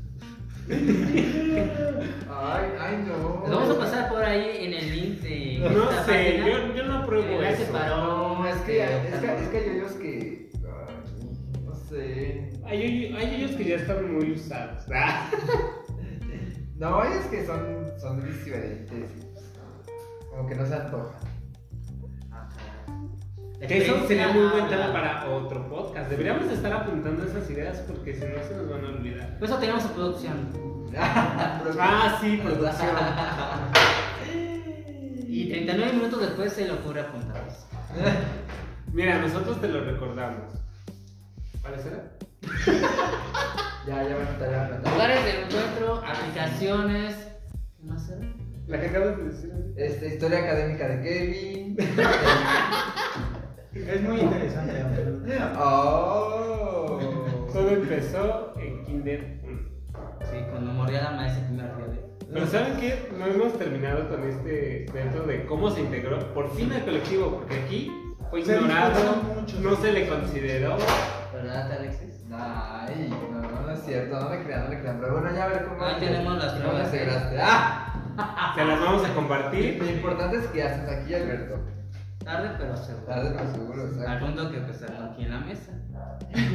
Ay, ay, no. Nos vamos a pasar por ahí en el link de No esta sé, página. yo, yo no apruebo Enlace eso. No, es que, es que, es que hay hoyos que. ay, no sé. Hay, hay ellos que ya están muy usados. [LAUGHS] Ah. No, es que son, son diferentes. Como que no se antojan. Que eso sería muy buen tema Ah, para otro podcast. Deberíamos estar apuntando esas ideas porque si no se nos van a olvidar. Por eso tenemos a [LAUGHS] producción. Ah, sí, producción. [LAUGHS] Y 39 minutos después se le ocurre apuntarlos. [LAUGHS] Mira, nosotros te lo recordamos. ¿Cuál será? Ya, ya van a estar, ya van a estar. Lugares de encuentro, aplicaciones. ¿Qué más era? La que acabas de decir. Este, historia académica de Kevin. Es muy interesante. oh. Todo empezó en Kinder 1. Sí, cuando moría la maestra el primer día de. Pero ¿saben qué? No hemos terminado con este dentro de cómo se integró por fin al colectivo, porque aquí fue ignorado, mucho, no se le consideró. ¿Verdad, Alexis? Ay, no, no, no es cierto, no me crean, no me crean. Pero bueno, ya a ver cómo. Ahí tenemos las pruebas. ¡Ah! Se las vamos a Lo compartir. importante es que haces aquí, Alberto. Tarde, pero seguro. Tarde, pero seguro, Al exacto. punto que empezaron aquí en la mesa.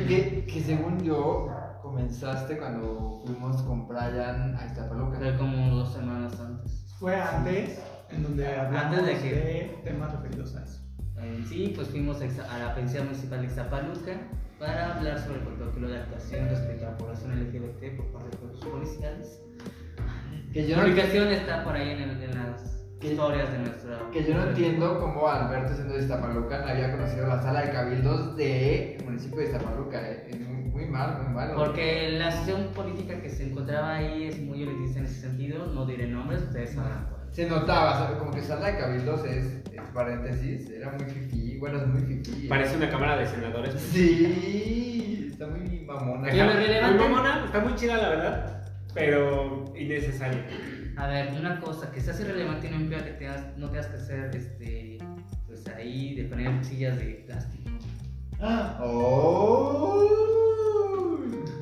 Que, que según yo, comenzaste cuando fuimos con Brian a Iztapaluca. Fue como dos semanas antes. Fue antes, en donde hablamos Antes de de, que- temas referidos a eso. En sí, pues fuimos a la Policía Municipal de Ixtapaluca para hablar sobre el protocolo de actuación respecto a la población LGBT por parte de cuerpos policiales. Que yo La no, ubicación está por ahí en, el- en las historias de nuestra. que yo no entiendo cómo Alberto, siendo de Iztapaluca, no había conocido la sala de cabildos del municipio de Iztapaluca. Eh. Es muy, muy mal, muy mal. Porque la sesión política que se encontraba ahí es muy elitista en ese sentido. No diré nombres, ustedes sabrán cuál. Se notaba, ¿sabes? como que sala de cabildos es, es paréntesis, era muy fifí, bueno, es muy fifí. Parece una cámara de senadores. Sí, está muy mamona. Relevante. Muy mamona, está muy chida la verdad, pero innecesaria. A ver, una cosa que se hace relevante no implica que tengas, no tengas que hacer este, pues ahí de poner sillas de plástico. ¡Oh!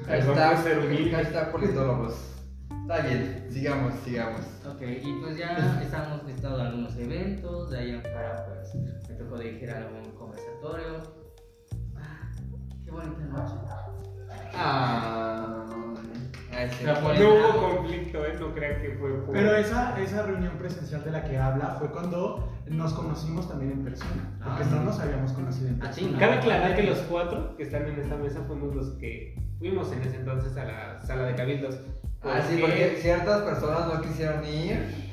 Perdón Hashtag, por ser humilde. hashtag politólogos. Está bien, sigamos, sigamos. Ok, y pues ya estamos estado en algunos eventos, de ahí en fuera pues me tocó dirigir algún conversatorio. Ah, qué bonita noche. Ah, No hubo conflicto, ¿eh? No crean que fue por... Pero esa, esa reunión presencial de la que habla fue cuando nos conocimos también en persona. Porque Ah, no nos habíamos conocido en Ah, sí, persona. ¿no? Cabe aclarar que los cuatro que están en esta mesa fuimos los que fuimos en ese entonces a la sala de cabildos. Ah, sí, porque ciertas personas no quisieron ir.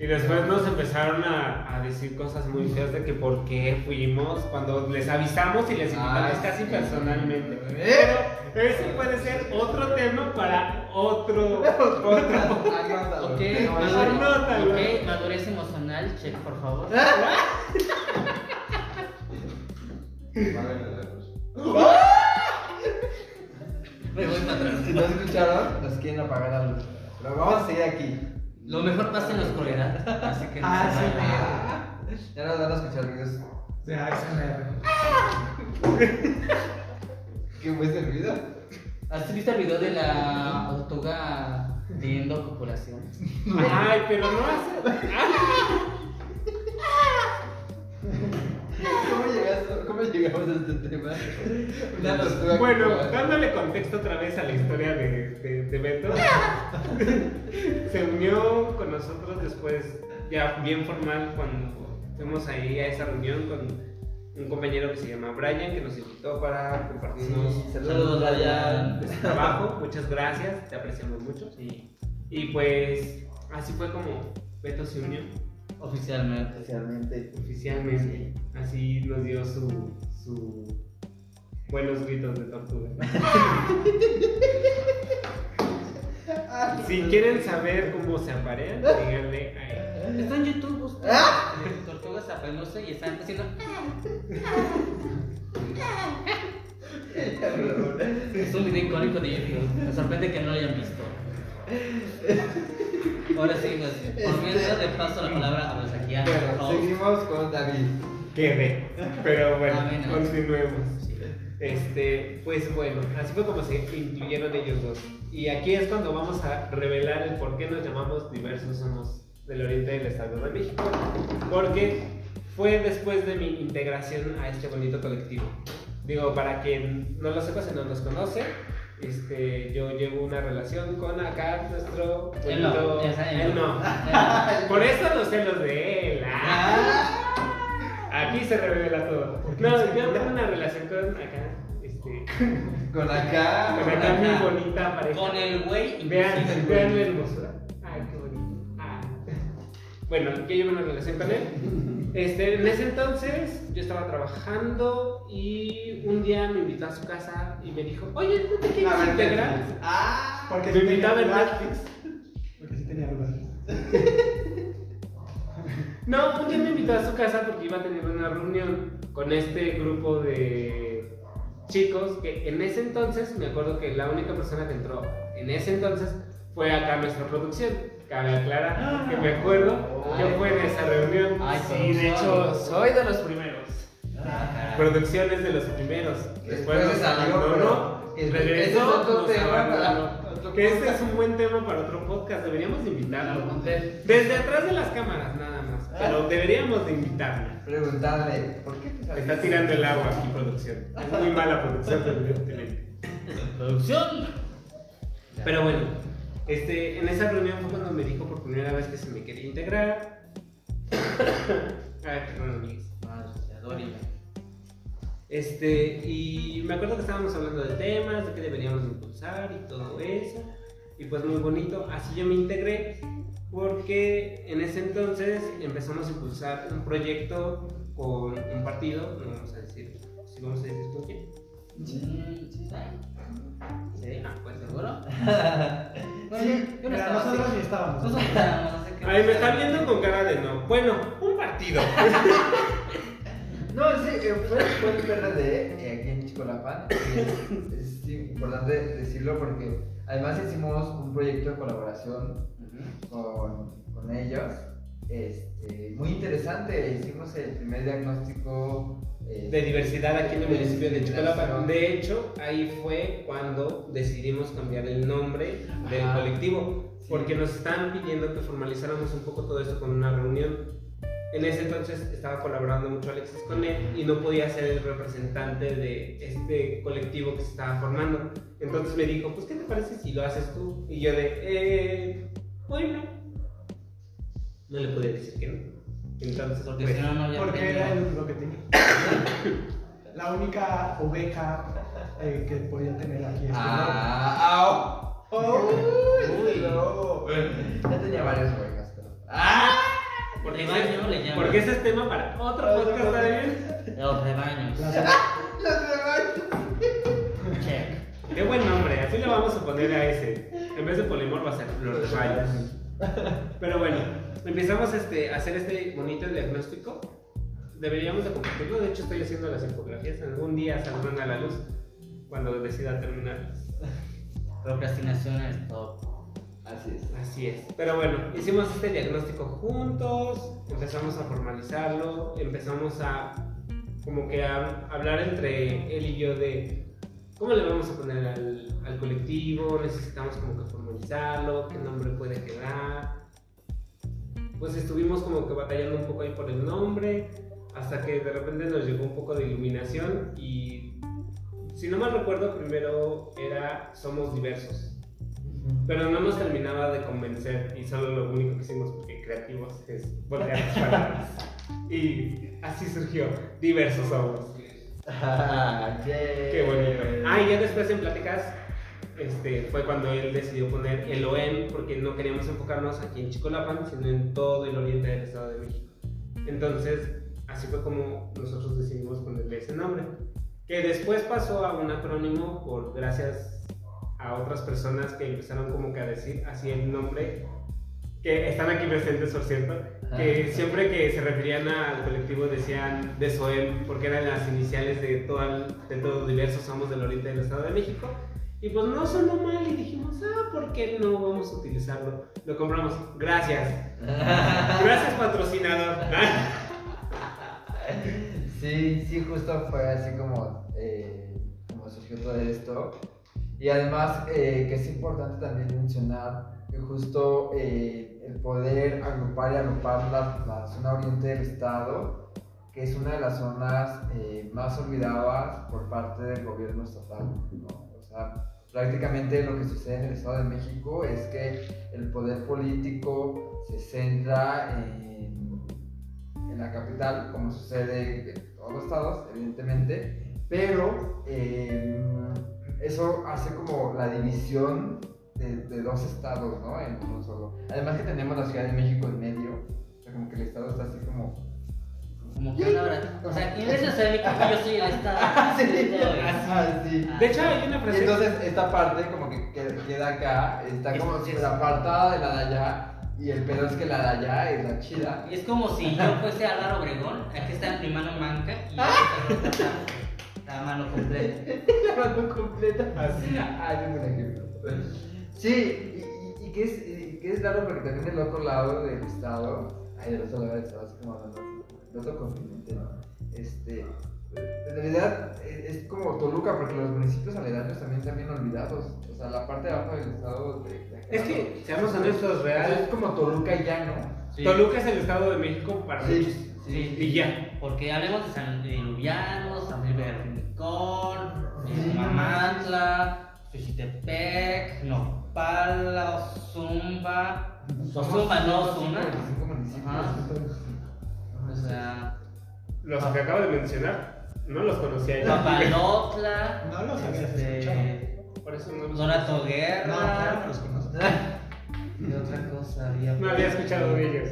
Y después nos empezaron a, a decir cosas muy feas de que por qué fuimos cuando les avisamos y les invitamos Ah, casi sí. personalmente. ¿Eh? Pero ese puede ser otro tema para otro. [LAUGHS] Anótalo. Ok, ok, madurez emocional, check por favor. [LAUGHS] Me voy para atrás. Si no escucharon, nos quieren apagar la luz. Pero vamos a seguir aquí. Lo mejor pasa en la oscuridad, así que no Ah, se sí, vayan. Ah, ya nos van a escuchar ruidos. De ASMR. [LAUGHS] ¿Qué fue ese ruido? ¿Has visto el video de la tortuga viendo copulaciones? [LAUGHS] Ay, pero no hace. ¿Cómo, llegaste- ¿Cómo llegamos a este tema? Una tortuga Bueno, dándole contexto otra vez a la historia de, de, de Beto, [LAUGHS] se unió con nosotros después, ya bien formal, cuando fuimos ahí a esa reunión con un compañero que se llama Brian, que nos invitó para compartirnos Sí, Saludos, Brian. de su trabajo. Muchas gracias, te apreciamos mucho. Sí, Y pues así fue como Beto se unió oficialmente. Especialmente. oficialmente. Así nos dio su, su buenos gritos de tortuga. [LAUGHS] Si quieren saber cómo se aparean, díganle ahí. Está en YouTube, busca. Tortugas apelosa y están haciendo. [LAUGHS] Es un video icónico de YouTube. Me sorprende que no lo hayan visto. Ahora sí, pues, por mientras le paso la palabra a los aquí a Bueno, host. seguimos con David. Quede. Pero bueno, Ah, continuemos. Sí. Este, pues bueno, así fue como se incluyeron ellos dos. Y aquí es cuando vamos a revelar el por qué nos llamamos diversos somos del oriente del Estado de México. Porque fue después de mi integración a este bonito colectivo. Digo, para quien no lo sepa, si no nos conoce, este, yo llevo una relación con acá nuestro Él no, bonito- él no. [LAUGHS] Por eso los celos de él. ah. Aquí se revela todo. ¿Por qué No, yo tengo una relación con acá, este, Con acá. con acá muy bonita pareja. Con el güey Vean, vean la hermosura. Bueno, yo llevo una relación con él. Este, en ese entonces yo estaba trabajando y un día me invitó a su casa y me dijo, oye, ¿no te quieres ver, integrar? Ah, Porque Me tenía a lugar. Netflix. Porque sí tenía lugar. [LAUGHS] No, un día me invitó a su casa porque iba a tener una reunión con este grupo de chicos que en ese entonces, me acuerdo que la única persona que entró en ese entonces fue acá a nuestra producción. Cabe aclarar que me acuerdo, yo fui en esa reunión. Ay, sí, de hecho, soy de los primeros. Ah. Producciones de los primeros. Después nos salió, abandonó, pero ese- regresó, es otro tema para otro Que este es un buen tema para otro podcast. Deberíamos de invitarlo. Desde atrás de las cámaras, nada más. Pero deberíamos de invitarlo. Preguntarle, ¿por qué te? Está tirando el agua aquí, producción. Es muy mala producción, evidentemente. [LAUGHS] Producción. Pero bueno, este, en esa reunión fue cuando me dijo por primera vez que se me quería integrar. [COUGHS] Ay, perdón, amigos. Este, y me acuerdo que estábamos hablando de temas, de qué deberíamos impulsar y todo eso. Y pues muy bonito, así yo me integré porque en ese entonces empezamos a impulsar un proyecto con un partido, no vamos a decir, si vamos a decir con quién. Mm, Sí, sí. Sí, ah, pues ¿Seguro? [LAUGHS] Sí, yo no estaba nosotros así. ni estábamos. Nosotros estábamos, Ay, me está viendo con cara de no. Bueno, un partido. [LAUGHS] No, sí, eh, fue, fue el PRD eh, aquí en Chicolapan. Es, es importante decirlo porque además hicimos un proyecto de colaboración con, con ellos. Este, muy interesante. Hicimos el primer diagnóstico eh, De diversidad aquí en el municipio de discriminación. De hecho, ahí fue cuando decidimos cambiar el nombre del Ajá. colectivo. Porque nos estaban pidiendo que formalizáramos un poco todo esto con una reunión. En ese entonces estaba colaborando mucho Alexis con él y no podía ser el representante de este colectivo que se estaba formando. Entonces me dijo, pues ¿qué te parece si lo haces tú? Y yo de, eh, bueno. No le podía decir que no. Entonces, Porque pues, si no, no había Porque era el único que tenía. [COUGHS] La única oveja eh, que podía tener aquí. este Ah, au. Uy. no. Ya tenía varias ovejas, pero. ¡Ah! Porque Rebaño ese, le llaman. porque ese es tema para otro Otro podcast también. Los rebaños. Los demás. Check. Qué buen nombre, así le vamos a poner a ese. En vez de polimor va a ser los rayos. [LAUGHS] Pero bueno, empezamos este, a hacer este bonito diagnóstico. Deberíamos de compartirlo, de hecho estoy haciendo las infografías. Algún día saldrán a la luz cuando decida terminarlas. Procrastinación es todo. Así es. Así es. Pero bueno, hicimos este diagnóstico juntos, empezamos a formalizarlo, empezamos a como que a hablar entre él y yo de cómo le vamos a poner al, al colectivo, necesitamos como que formalizarlo, qué nombre puede quedar. Pues estuvimos como que batallando un poco ahí por el nombre, hasta que de repente nos llegó un poco de iluminación y si no mal recuerdo primero era Somos Diversos. Pero no nos terminaba de convencer y solo lo único que hicimos porque creativos es voltear las palabras. [LAUGHS] Y así surgió Diversos Somos. Ah, Qué Qué bonito. Ah, y ya después en pláticas este, fue cuando él decidió poner el OEM porque no queríamos enfocarnos aquí en Chicolapan, sino en todo el oriente del Estado de México. Entonces, así fue como nosotros decidimos ponerle ese nombre. Que después pasó a un acrónimo por gracias a otras personas que empezaron como que a decir así el nombre, que están aquí presentes, por cierto, que siempre que se referían al colectivo decían de SOEM, porque eran las iniciales de todo, de todo diversos somos del oriente del Estado de México. Y pues no sonó mal y dijimos, ah, ¿por qué no vamos a utilizarlo? Lo compramos. Gracias. [LAUGHS] Gracias, patrocinador. Sí, sí, justo fue así como, eh, como surgió todo esto. Y además eh, que es importante también mencionar que justo eh, el poder agrupar y agrupar la, la zona oriente del estado, que es una de las zonas eh, más olvidadas por parte del gobierno estatal. ¿no? O sea, prácticamente lo que sucede en el Estado de México es que el poder político se centra en, la capital, como sucede en todos los estados, evidentemente, pero eh, eso hace como la división de, de dos estados, ¿no? En uno solo. Además que tenemos la Ciudad de México en medio, o sea, como que el estado está así como O sea, en vez de ser México, yo soy el Estado. [LAUGHS] Sí, es- ah, sí. De hecho, hay una Y frase. entonces esta parte como que que- queda acá, está como Es- súper apartada de la de allá. Y el pedo es que la de allá es la chida. Y es como si yo fuese a Álvaro Obregón, aquí está mi mano manca y está la mano completa. La mano completa. Así. Ay, es un buen ejemplo. Sí, y, y- y que es, y que es raro porque también del otro lado del estado, ay, del otro lado del estado, es como hablando otro continente, ¿no? Este, en realidad es, es como Toluca porque los municipios aledaños también están bien olvidados. O sea, la parte de abajo del estado de, de Es que, seamos honestos, ¿no? real. es como Toluca y ya, ¿no? Sí. Toluca es el estado de México para Sí. muchos. Sí. Y ya. Porque hablemos de San de Lubiano, San Luis de Rincón, Mamantla, Xochitepec, Nopala, Ozumba. Ozumba, no Ozuna. 45 municipios. Ajá. O sea, Los que acabo de mencionar, no los conocía yo. Papalotla. No los habías este, Por eso no los Donato No, claro que Guerra. los conozco. [LAUGHS] ¿Qué otra cosa había? No había escuchado de ellos.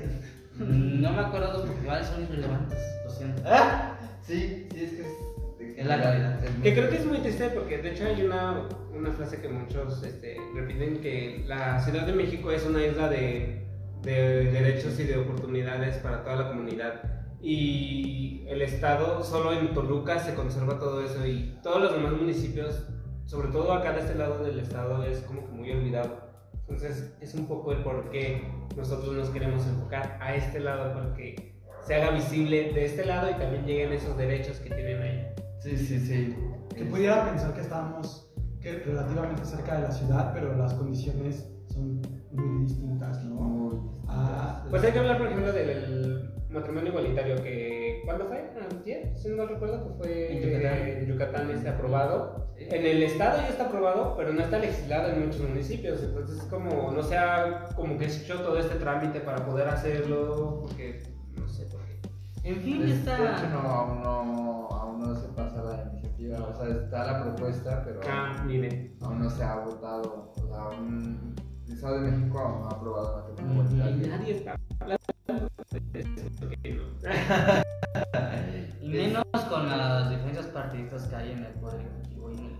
Mm, No me acuerdo porque igual son irrelevantes, lo siento. ¿Ah? Sí, sí, es que es. Es la realidad. es Que creo que es muy triste porque de hecho hay una, una frase que muchos este, repiten que la Ciudad de México es una isla de, de derechos y de oportunidades para toda la comunidad. Y el Estado, solo en Toluca se conserva todo eso y todos los demás municipios, sobre todo acá de este lado del Estado, es como que muy olvidado. Entonces es un poco el por qué nosotros nos queremos enfocar a este lado, para que se haga visible de este lado y también lleguen esos derechos que tienen ahí. Sí, sí, sí. Que pudiera pensar que estábamos que relativamente cerca de la ciudad, pero las condiciones son muy distintas, ¿no? Ah, Pues hay que hablar, por ejemplo, del matrimonio igualitario que... ¿Cuándo fue? Si no mal recuerdo, que fue En Yucatán. en Yucatán este aprobado. Sí. En el estado ya está aprobado, pero no está legislado en muchos municipios. Entonces es como, no se ha como que hecho todo este trámite para poder hacerlo, porque no sé por qué. En fin, De de esta. hecho, no, aún, no, aún no se pasa la iniciativa. O sea, está la propuesta, pero Ah, mire. aún no se ha votado. O sea, aún. El Estado de México aún no ha aprobado la Ujú. Y nadie está hablando de eso. Y menos con las diferencias partidistas que hay en el poder ejecutivo y en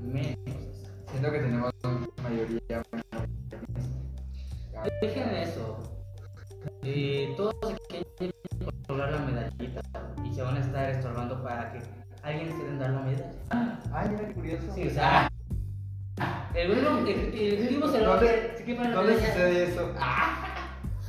el menos. Siento que tenemos mayoría. Dejen eso. Eh, todos se quieren lograr la medallita y se van a estar estorbando para que alguien les quiera dar la medalla. Ay, mira qué curioso. Sí, o sea. El ejecutivo se lo ¿Dónde- se quiere poner la ¿Dónde medalla. sucede eso? [LAUGHS]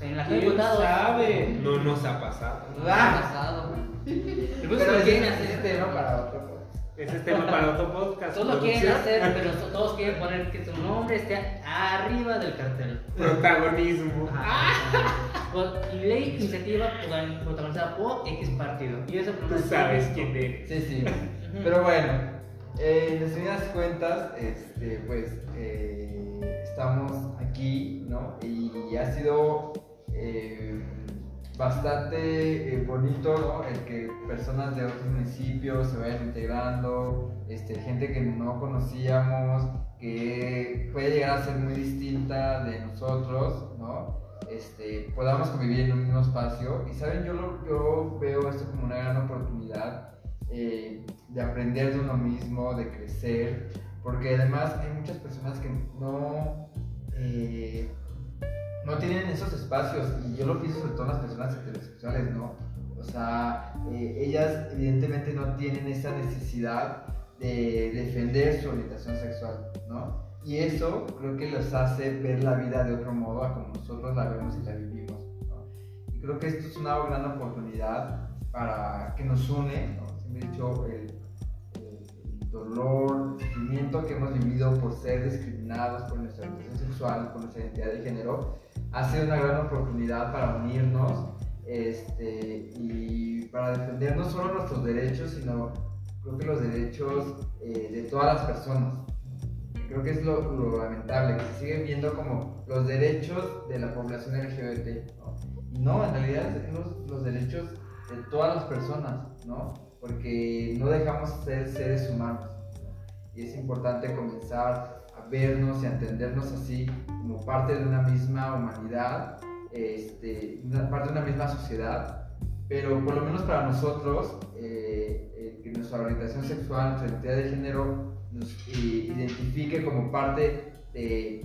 En la ¿Quién sabe? No nos ha pasado. No ha pasado. Pero quieren ese hacer. tema para otro. podcast. Ese es tema para otro podcast. Todos lo quieren hacer, [LAUGHS] pero todos quieren poner que su nombre esté arriba del cartel. Protagonismo. Ley iniciativa protagon- protagonizada por X partido. Y eso Tú sabes quién eres. Sí, sí. Pero bueno, eh, en resumidas cuentas, este, pues eh, estamos aquí, ¿no? Y ha sido eh, bastante eh, bonito. El que personas de otros municipios se vayan integrando, este, gente que no conocíamos, que puede llegar a ser muy distinta de nosotros, ¿no? Este, podamos convivir en un mismo espacio. Y saben, yo, lo, yo veo esto como una gran oportunidad eh, de aprender de uno mismo, de crecer, porque además hay muchas personas que no, eh, no tienen esos espacios, y yo lo pienso sobre todo en las personas heterosexuales, ¿no? O sea, eh, ellas evidentemente no tienen esa necesidad de defender su orientación sexual, ¿no? Y eso creo que los hace ver la vida de otro modo a como nosotros la vemos y la vivimos, ¿no? Y creo que esto es una gran oportunidad para que nos une, ¿no? Siempre he dicho, el, dolor, el sufrimiento que hemos vivido por ser discriminados por nuestra orientación sexual, por nuestra identidad de género, ha sido una gran oportunidad para unirnos este, y para defender no solo nuestros derechos, sino creo que los derechos eh, de todas las personas. Creo que es lo, lamentable, que se siguen viendo como los derechos de la población LGBT. ¿no? No, en realidad los derechos de todas las personas, ¿no? Porque no dejamos ser seres humanos. ¿no? Y es importante comenzar a vernos y a entendernos así como parte de una misma humanidad, este, parte de una misma sociedad pero por lo menos para nosotros, eh, que nuestra orientación sexual, nuestra identidad de género nos eh, identifique como parte de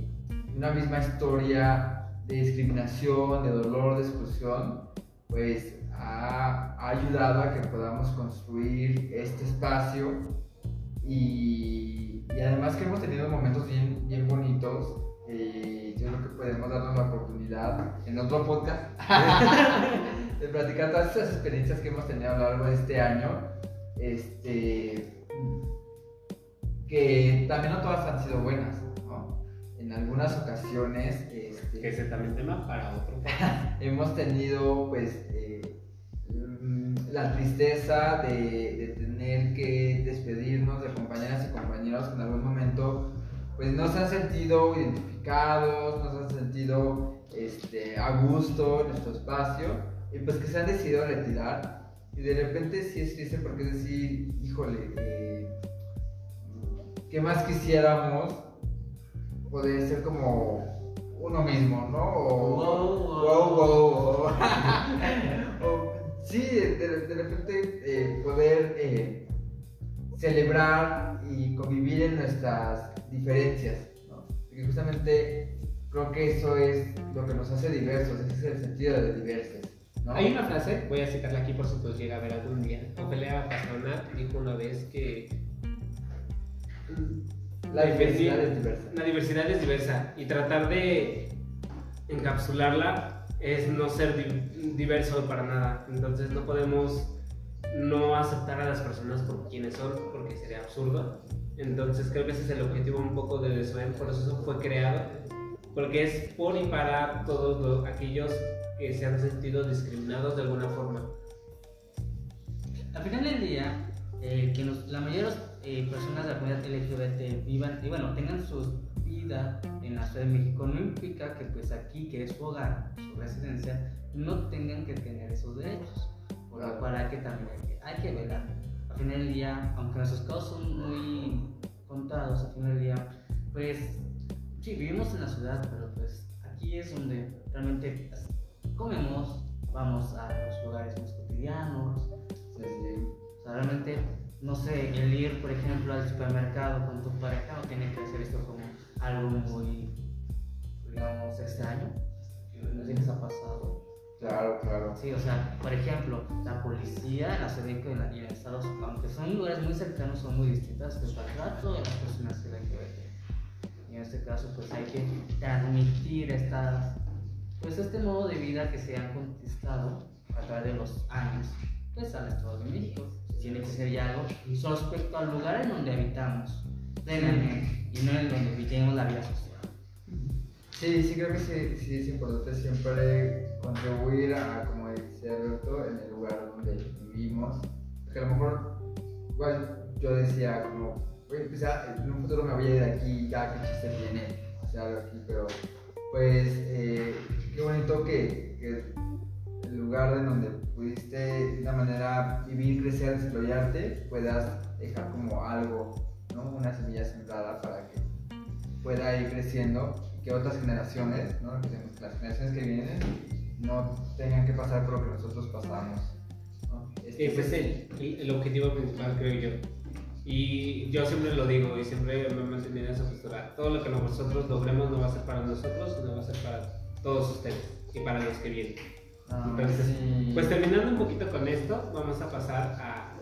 una misma historia de discriminación, de dolor, de exclusión, pues ha, ha ayudado a que podamos construir este espacio y, y además que hemos tenido momentos bien, bien bonitos. eh, yo creo que podemos darnos la oportunidad en otro podcast [LAUGHS] de platicar todas esas experiencias que hemos tenido a lo largo de este año. Este, que también no todas han sido buenas, ¿no? En algunas ocasiones este, Que ese también tema para otro. [LAUGHS] hemos tenido pues eh, la tristeza de, de tener que despedirnos de compañeras y compañeros que en algún momento pues no se han sentido identificados, no se han sentido este, a gusto en nuestro espacio y pues que se han decidido retirar. Y de repente sí es triste porque es decir, híjole, eh, ¿qué más quisiéramos poder ser como uno mismo, ¿no? O, Wow, wow, wow, [LAUGHS] sí, de, de repente eh, poder eh, celebrar y convivir en nuestras diferencias, ¿no? Porque justamente creo que eso es lo que nos hace diversos, ese es el sentido de diversos, ¿no? Hay una frase, voy a citarla aquí por si pues llega a ver algún día. Ofelia Pastrana dijo una vez que La definir- diversidad es diversa. La diversidad es diversa y tratar de encapsularla es no ser di- diverso para nada. Entonces no podemos no aceptar a las personas por quienes son porque sería absurdo. Entonces creo que ese es el objetivo un poco de Desuen, por eso fue creado, porque es por y para todos los- aquellos que se han sentido discriminados de alguna forma. Al final del día, eh, que la mayoría de las eh, personas de la comunidad LGBT vivan y bueno, tengan su vida en la Ciudad de México, no implica que pues aquí, que es su hogar, su residencia, no tengan que tener esos derechos. Por lo cual hay que también hay que, hay que velar. Al final del día, aunque nuestros casos son muy contados, al final del día, pues sí, vivimos en la ciudad, pero pues aquí es donde realmente pues, comemos, vamos a los lugares más cotidianos, Sí, sí. o sea, realmente, no sé, el ir, por ejemplo, al supermercado con tu pareja no tiene que hacer esto como algo muy, digamos, extraño. No sé les ha pasado. Claro, claro. Sí, o sea, por ejemplo, la policía, la CDC y la- y el Estado, aunque son lugares muy cercanos, son muy distintas que el trato de las personas LGBT. Y en este caso, pues hay que transmitir estas, pues este modo de vida que se ha conquistado a través de los años, pues al Estado de México. Tiene que ser ya algo respecto al lugar en donde habitamos, plenamente, y no en donde vivimos la vida social. Sí, sí creo que sí, sí es importante siempre contribuir a, como dice Alberto, en el lugar donde vivimos. Porque a lo mejor, igual yo decía como, oye, pues ya en un futuro me voy a ir de aquí, ya qué chiste tiene hacer algo aquí, pero pues eh, qué bonito que, que el lugar en donde pudiste de una manera vivir, crecer, desarrollarte, puedas dejar como algo, ¿no? Una semilla sembrada para que pueda ir creciendo y que otras generaciones, ¿no? Que las generaciones que vienen, no tengan que pasar por lo que nosotros pasamos. ¿no? Este, Ese es el, el- el objetivo principal, creo yo. Y yo siempre lo digo y siempre me he mantenido en esa postura. Todo lo que nosotros logremos no va a ser para nosotros, sino va a ser para todos ustedes y para los que vienen. ah, Entonces, sí. Pues terminando un poquito con esto, vamos a pasar a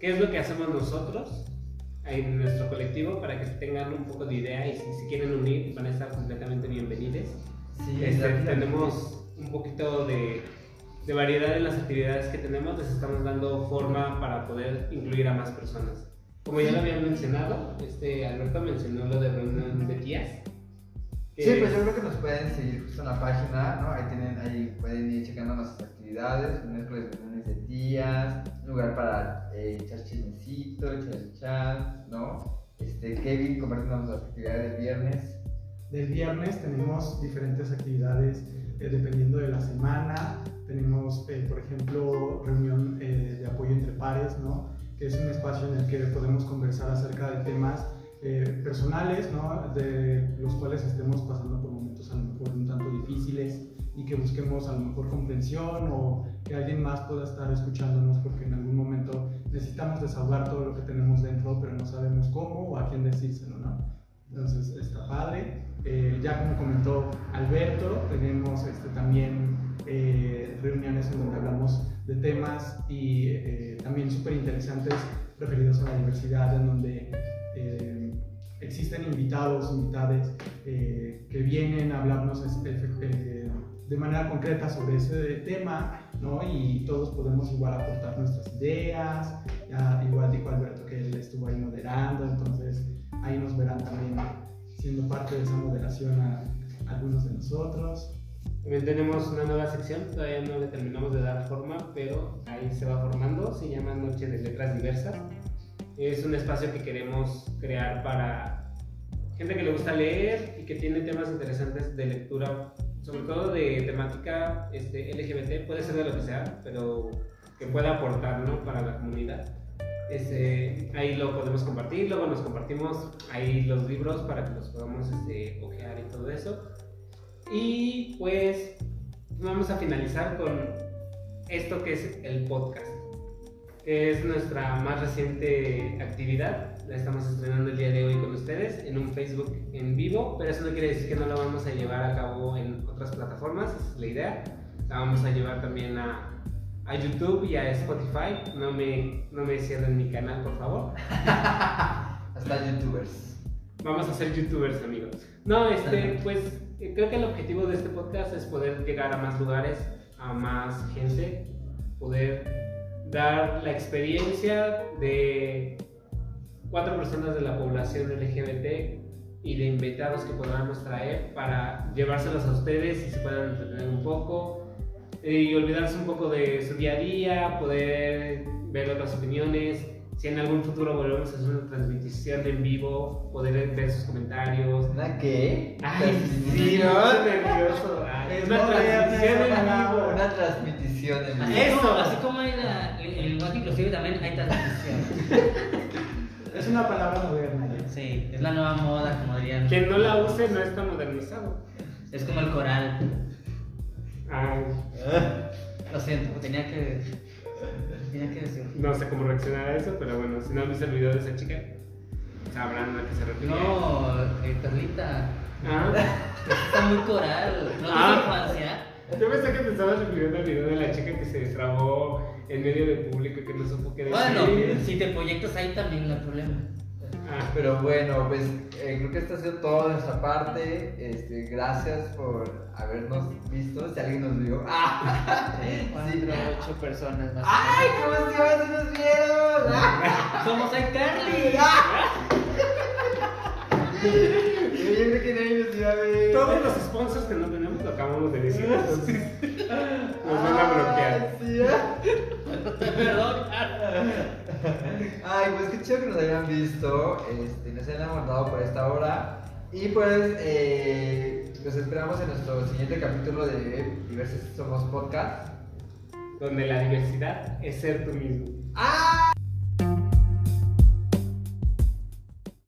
qué es lo que hacemos nosotros en nuestro colectivo para que tengan un poco de idea y si se quieren unir van a estar completamente bienvenidos. Sí, Este, tenemos un poquito de, de variedad en las actividades que tenemos, les estamos dando forma para poder incluir a más personas. Como ya lo habían mencionado, este Alberto mencionó lo de reunión de tías. Sí, pues yo creo que nos pueden seguir justo en la página, ¿no? Ahí, tienen, ahí pueden ir checando nuestras actividades, miércoles reuniones de tías, un lugar para echar chismecito, echar chat, ¿no? Este, Kevin, compartiendo las actividades del viernes. Del viernes tenemos diferentes actividades eh, dependiendo de la semana. Tenemos, eh, por ejemplo, reunión eh, de apoyo entre pares, ¿no? que es un espacio en el que podemos conversar acerca de temas eh, personales, ¿no? de los cuales estemos pasando por momentos a lo mejor un tanto difíciles y que busquemos a lo mejor comprensión o que alguien más pueda estar escuchándonos porque en algún momento necesitamos desahogar todo lo que tenemos dentro, pero no sabemos cómo o a quién decírselo, ¿no? Entonces está padre. Eh, ya como comentó Alberto, tenemos este, también eh, reuniones en donde hablamos de temas y eh, también súper interesantes referidos a la diversidad, en donde eh, existen invitados, invitades eh, que vienen a hablarnos este, de manera concreta sobre ese tema, ¿no? Y todos podemos igual aportar nuestras ideas, ya igual dijo Alberto que él estuvo ahí moderando, entonces ahí nos verán también siendo parte de esa moderación a, a algunos de nosotros. También tenemos una nueva sección, todavía no le terminamos de dar forma, pero ahí se va formando, se llama Noche de Letras Diversas. Es un espacio que queremos crear para gente que le gusta leer y que tiene temas interesantes de lectura, sobre todo de temática este, LGBT, puede ser de lo que sea, pero que pueda aportar ¿no? para la comunidad. Este, ahí lo podemos compartir, luego nos compartimos ahí los libros para que los podamos este, ojear y todo eso. Y pues vamos a finalizar con esto que es el podcast, que es nuestra más reciente actividad. La estamos estrenando el día de hoy con ustedes en un Facebook en vivo, pero eso no quiere decir que no la vamos a llevar a cabo en otras plataformas, esa es la idea. La vamos a llevar también a, a YouTube y a Spotify. No me, no me cierren mi canal, por favor. [LAUGHS] Hasta youtubers. Vamos a ser youtubers, amigos. No, este, pues creo que el objetivo de este podcast es poder llegar a más lugares, a más gente, poder dar la experiencia de cuatro personas de la población LGBT y de invitados que podamos traer para llevárselos a ustedes y se puedan entretener un poco y olvidarse un poco de su día a día, poder ver otras opiniones. Si en algún futuro volvemos a hacer una transmisión en vivo, poder ver sus comentarios. ¿Una qué? Ay, sí, nervioso. Es una no transmisión en vivo. Una transmisión en vivo. Eso, así como hay la, el, lenguaje inclusive también hay transmisión. [LAUGHS] Es una palabra moderna ya. Sí, es la nueva moda, como dirían. Quien no la use no está modernizado. Es como el coral. Ay, Lo siento, tenía que. Tenía que decirlo. no sé cómo reaccionar a eso, pero bueno, si no han visto el video de esa chica, sabrán a qué se refiere. No, eh, Carlita. Ah, Está muy coral. ¿No Ah. infancia? yo pensé que te estabas refiriendo al video de la chica que se destrabó en medio del público y que no supo qué decir. Bueno, si te proyectas ahí también no hay problema. Ah, Pero bueno, pues eh, creo que esto ha sido todo de nuestra parte. Este, gracias por habernos visto. Si alguien nos vio. ¡Ah! Sí. ocho personas más. ¡Ay, qué emoción! ¡Sí nos vieron! ¡Ah! ¡Somos [LAUGHS] iCarly! Yo creo que nadie nos iba a ver. todos los sponsors que no tenemos lo acabamos de decir, entonces nos van a bloquear. Ay, sí, ¿eh? Perdón. Ay, pues qué chido que nos hayan visto, este, nos hayan aguantado por esta hora. Y pues, eh, los esperamos en nuestro siguiente capítulo de Diversos Somos Podcast. Donde la diversidad es ser tú mismo. ¡Ah!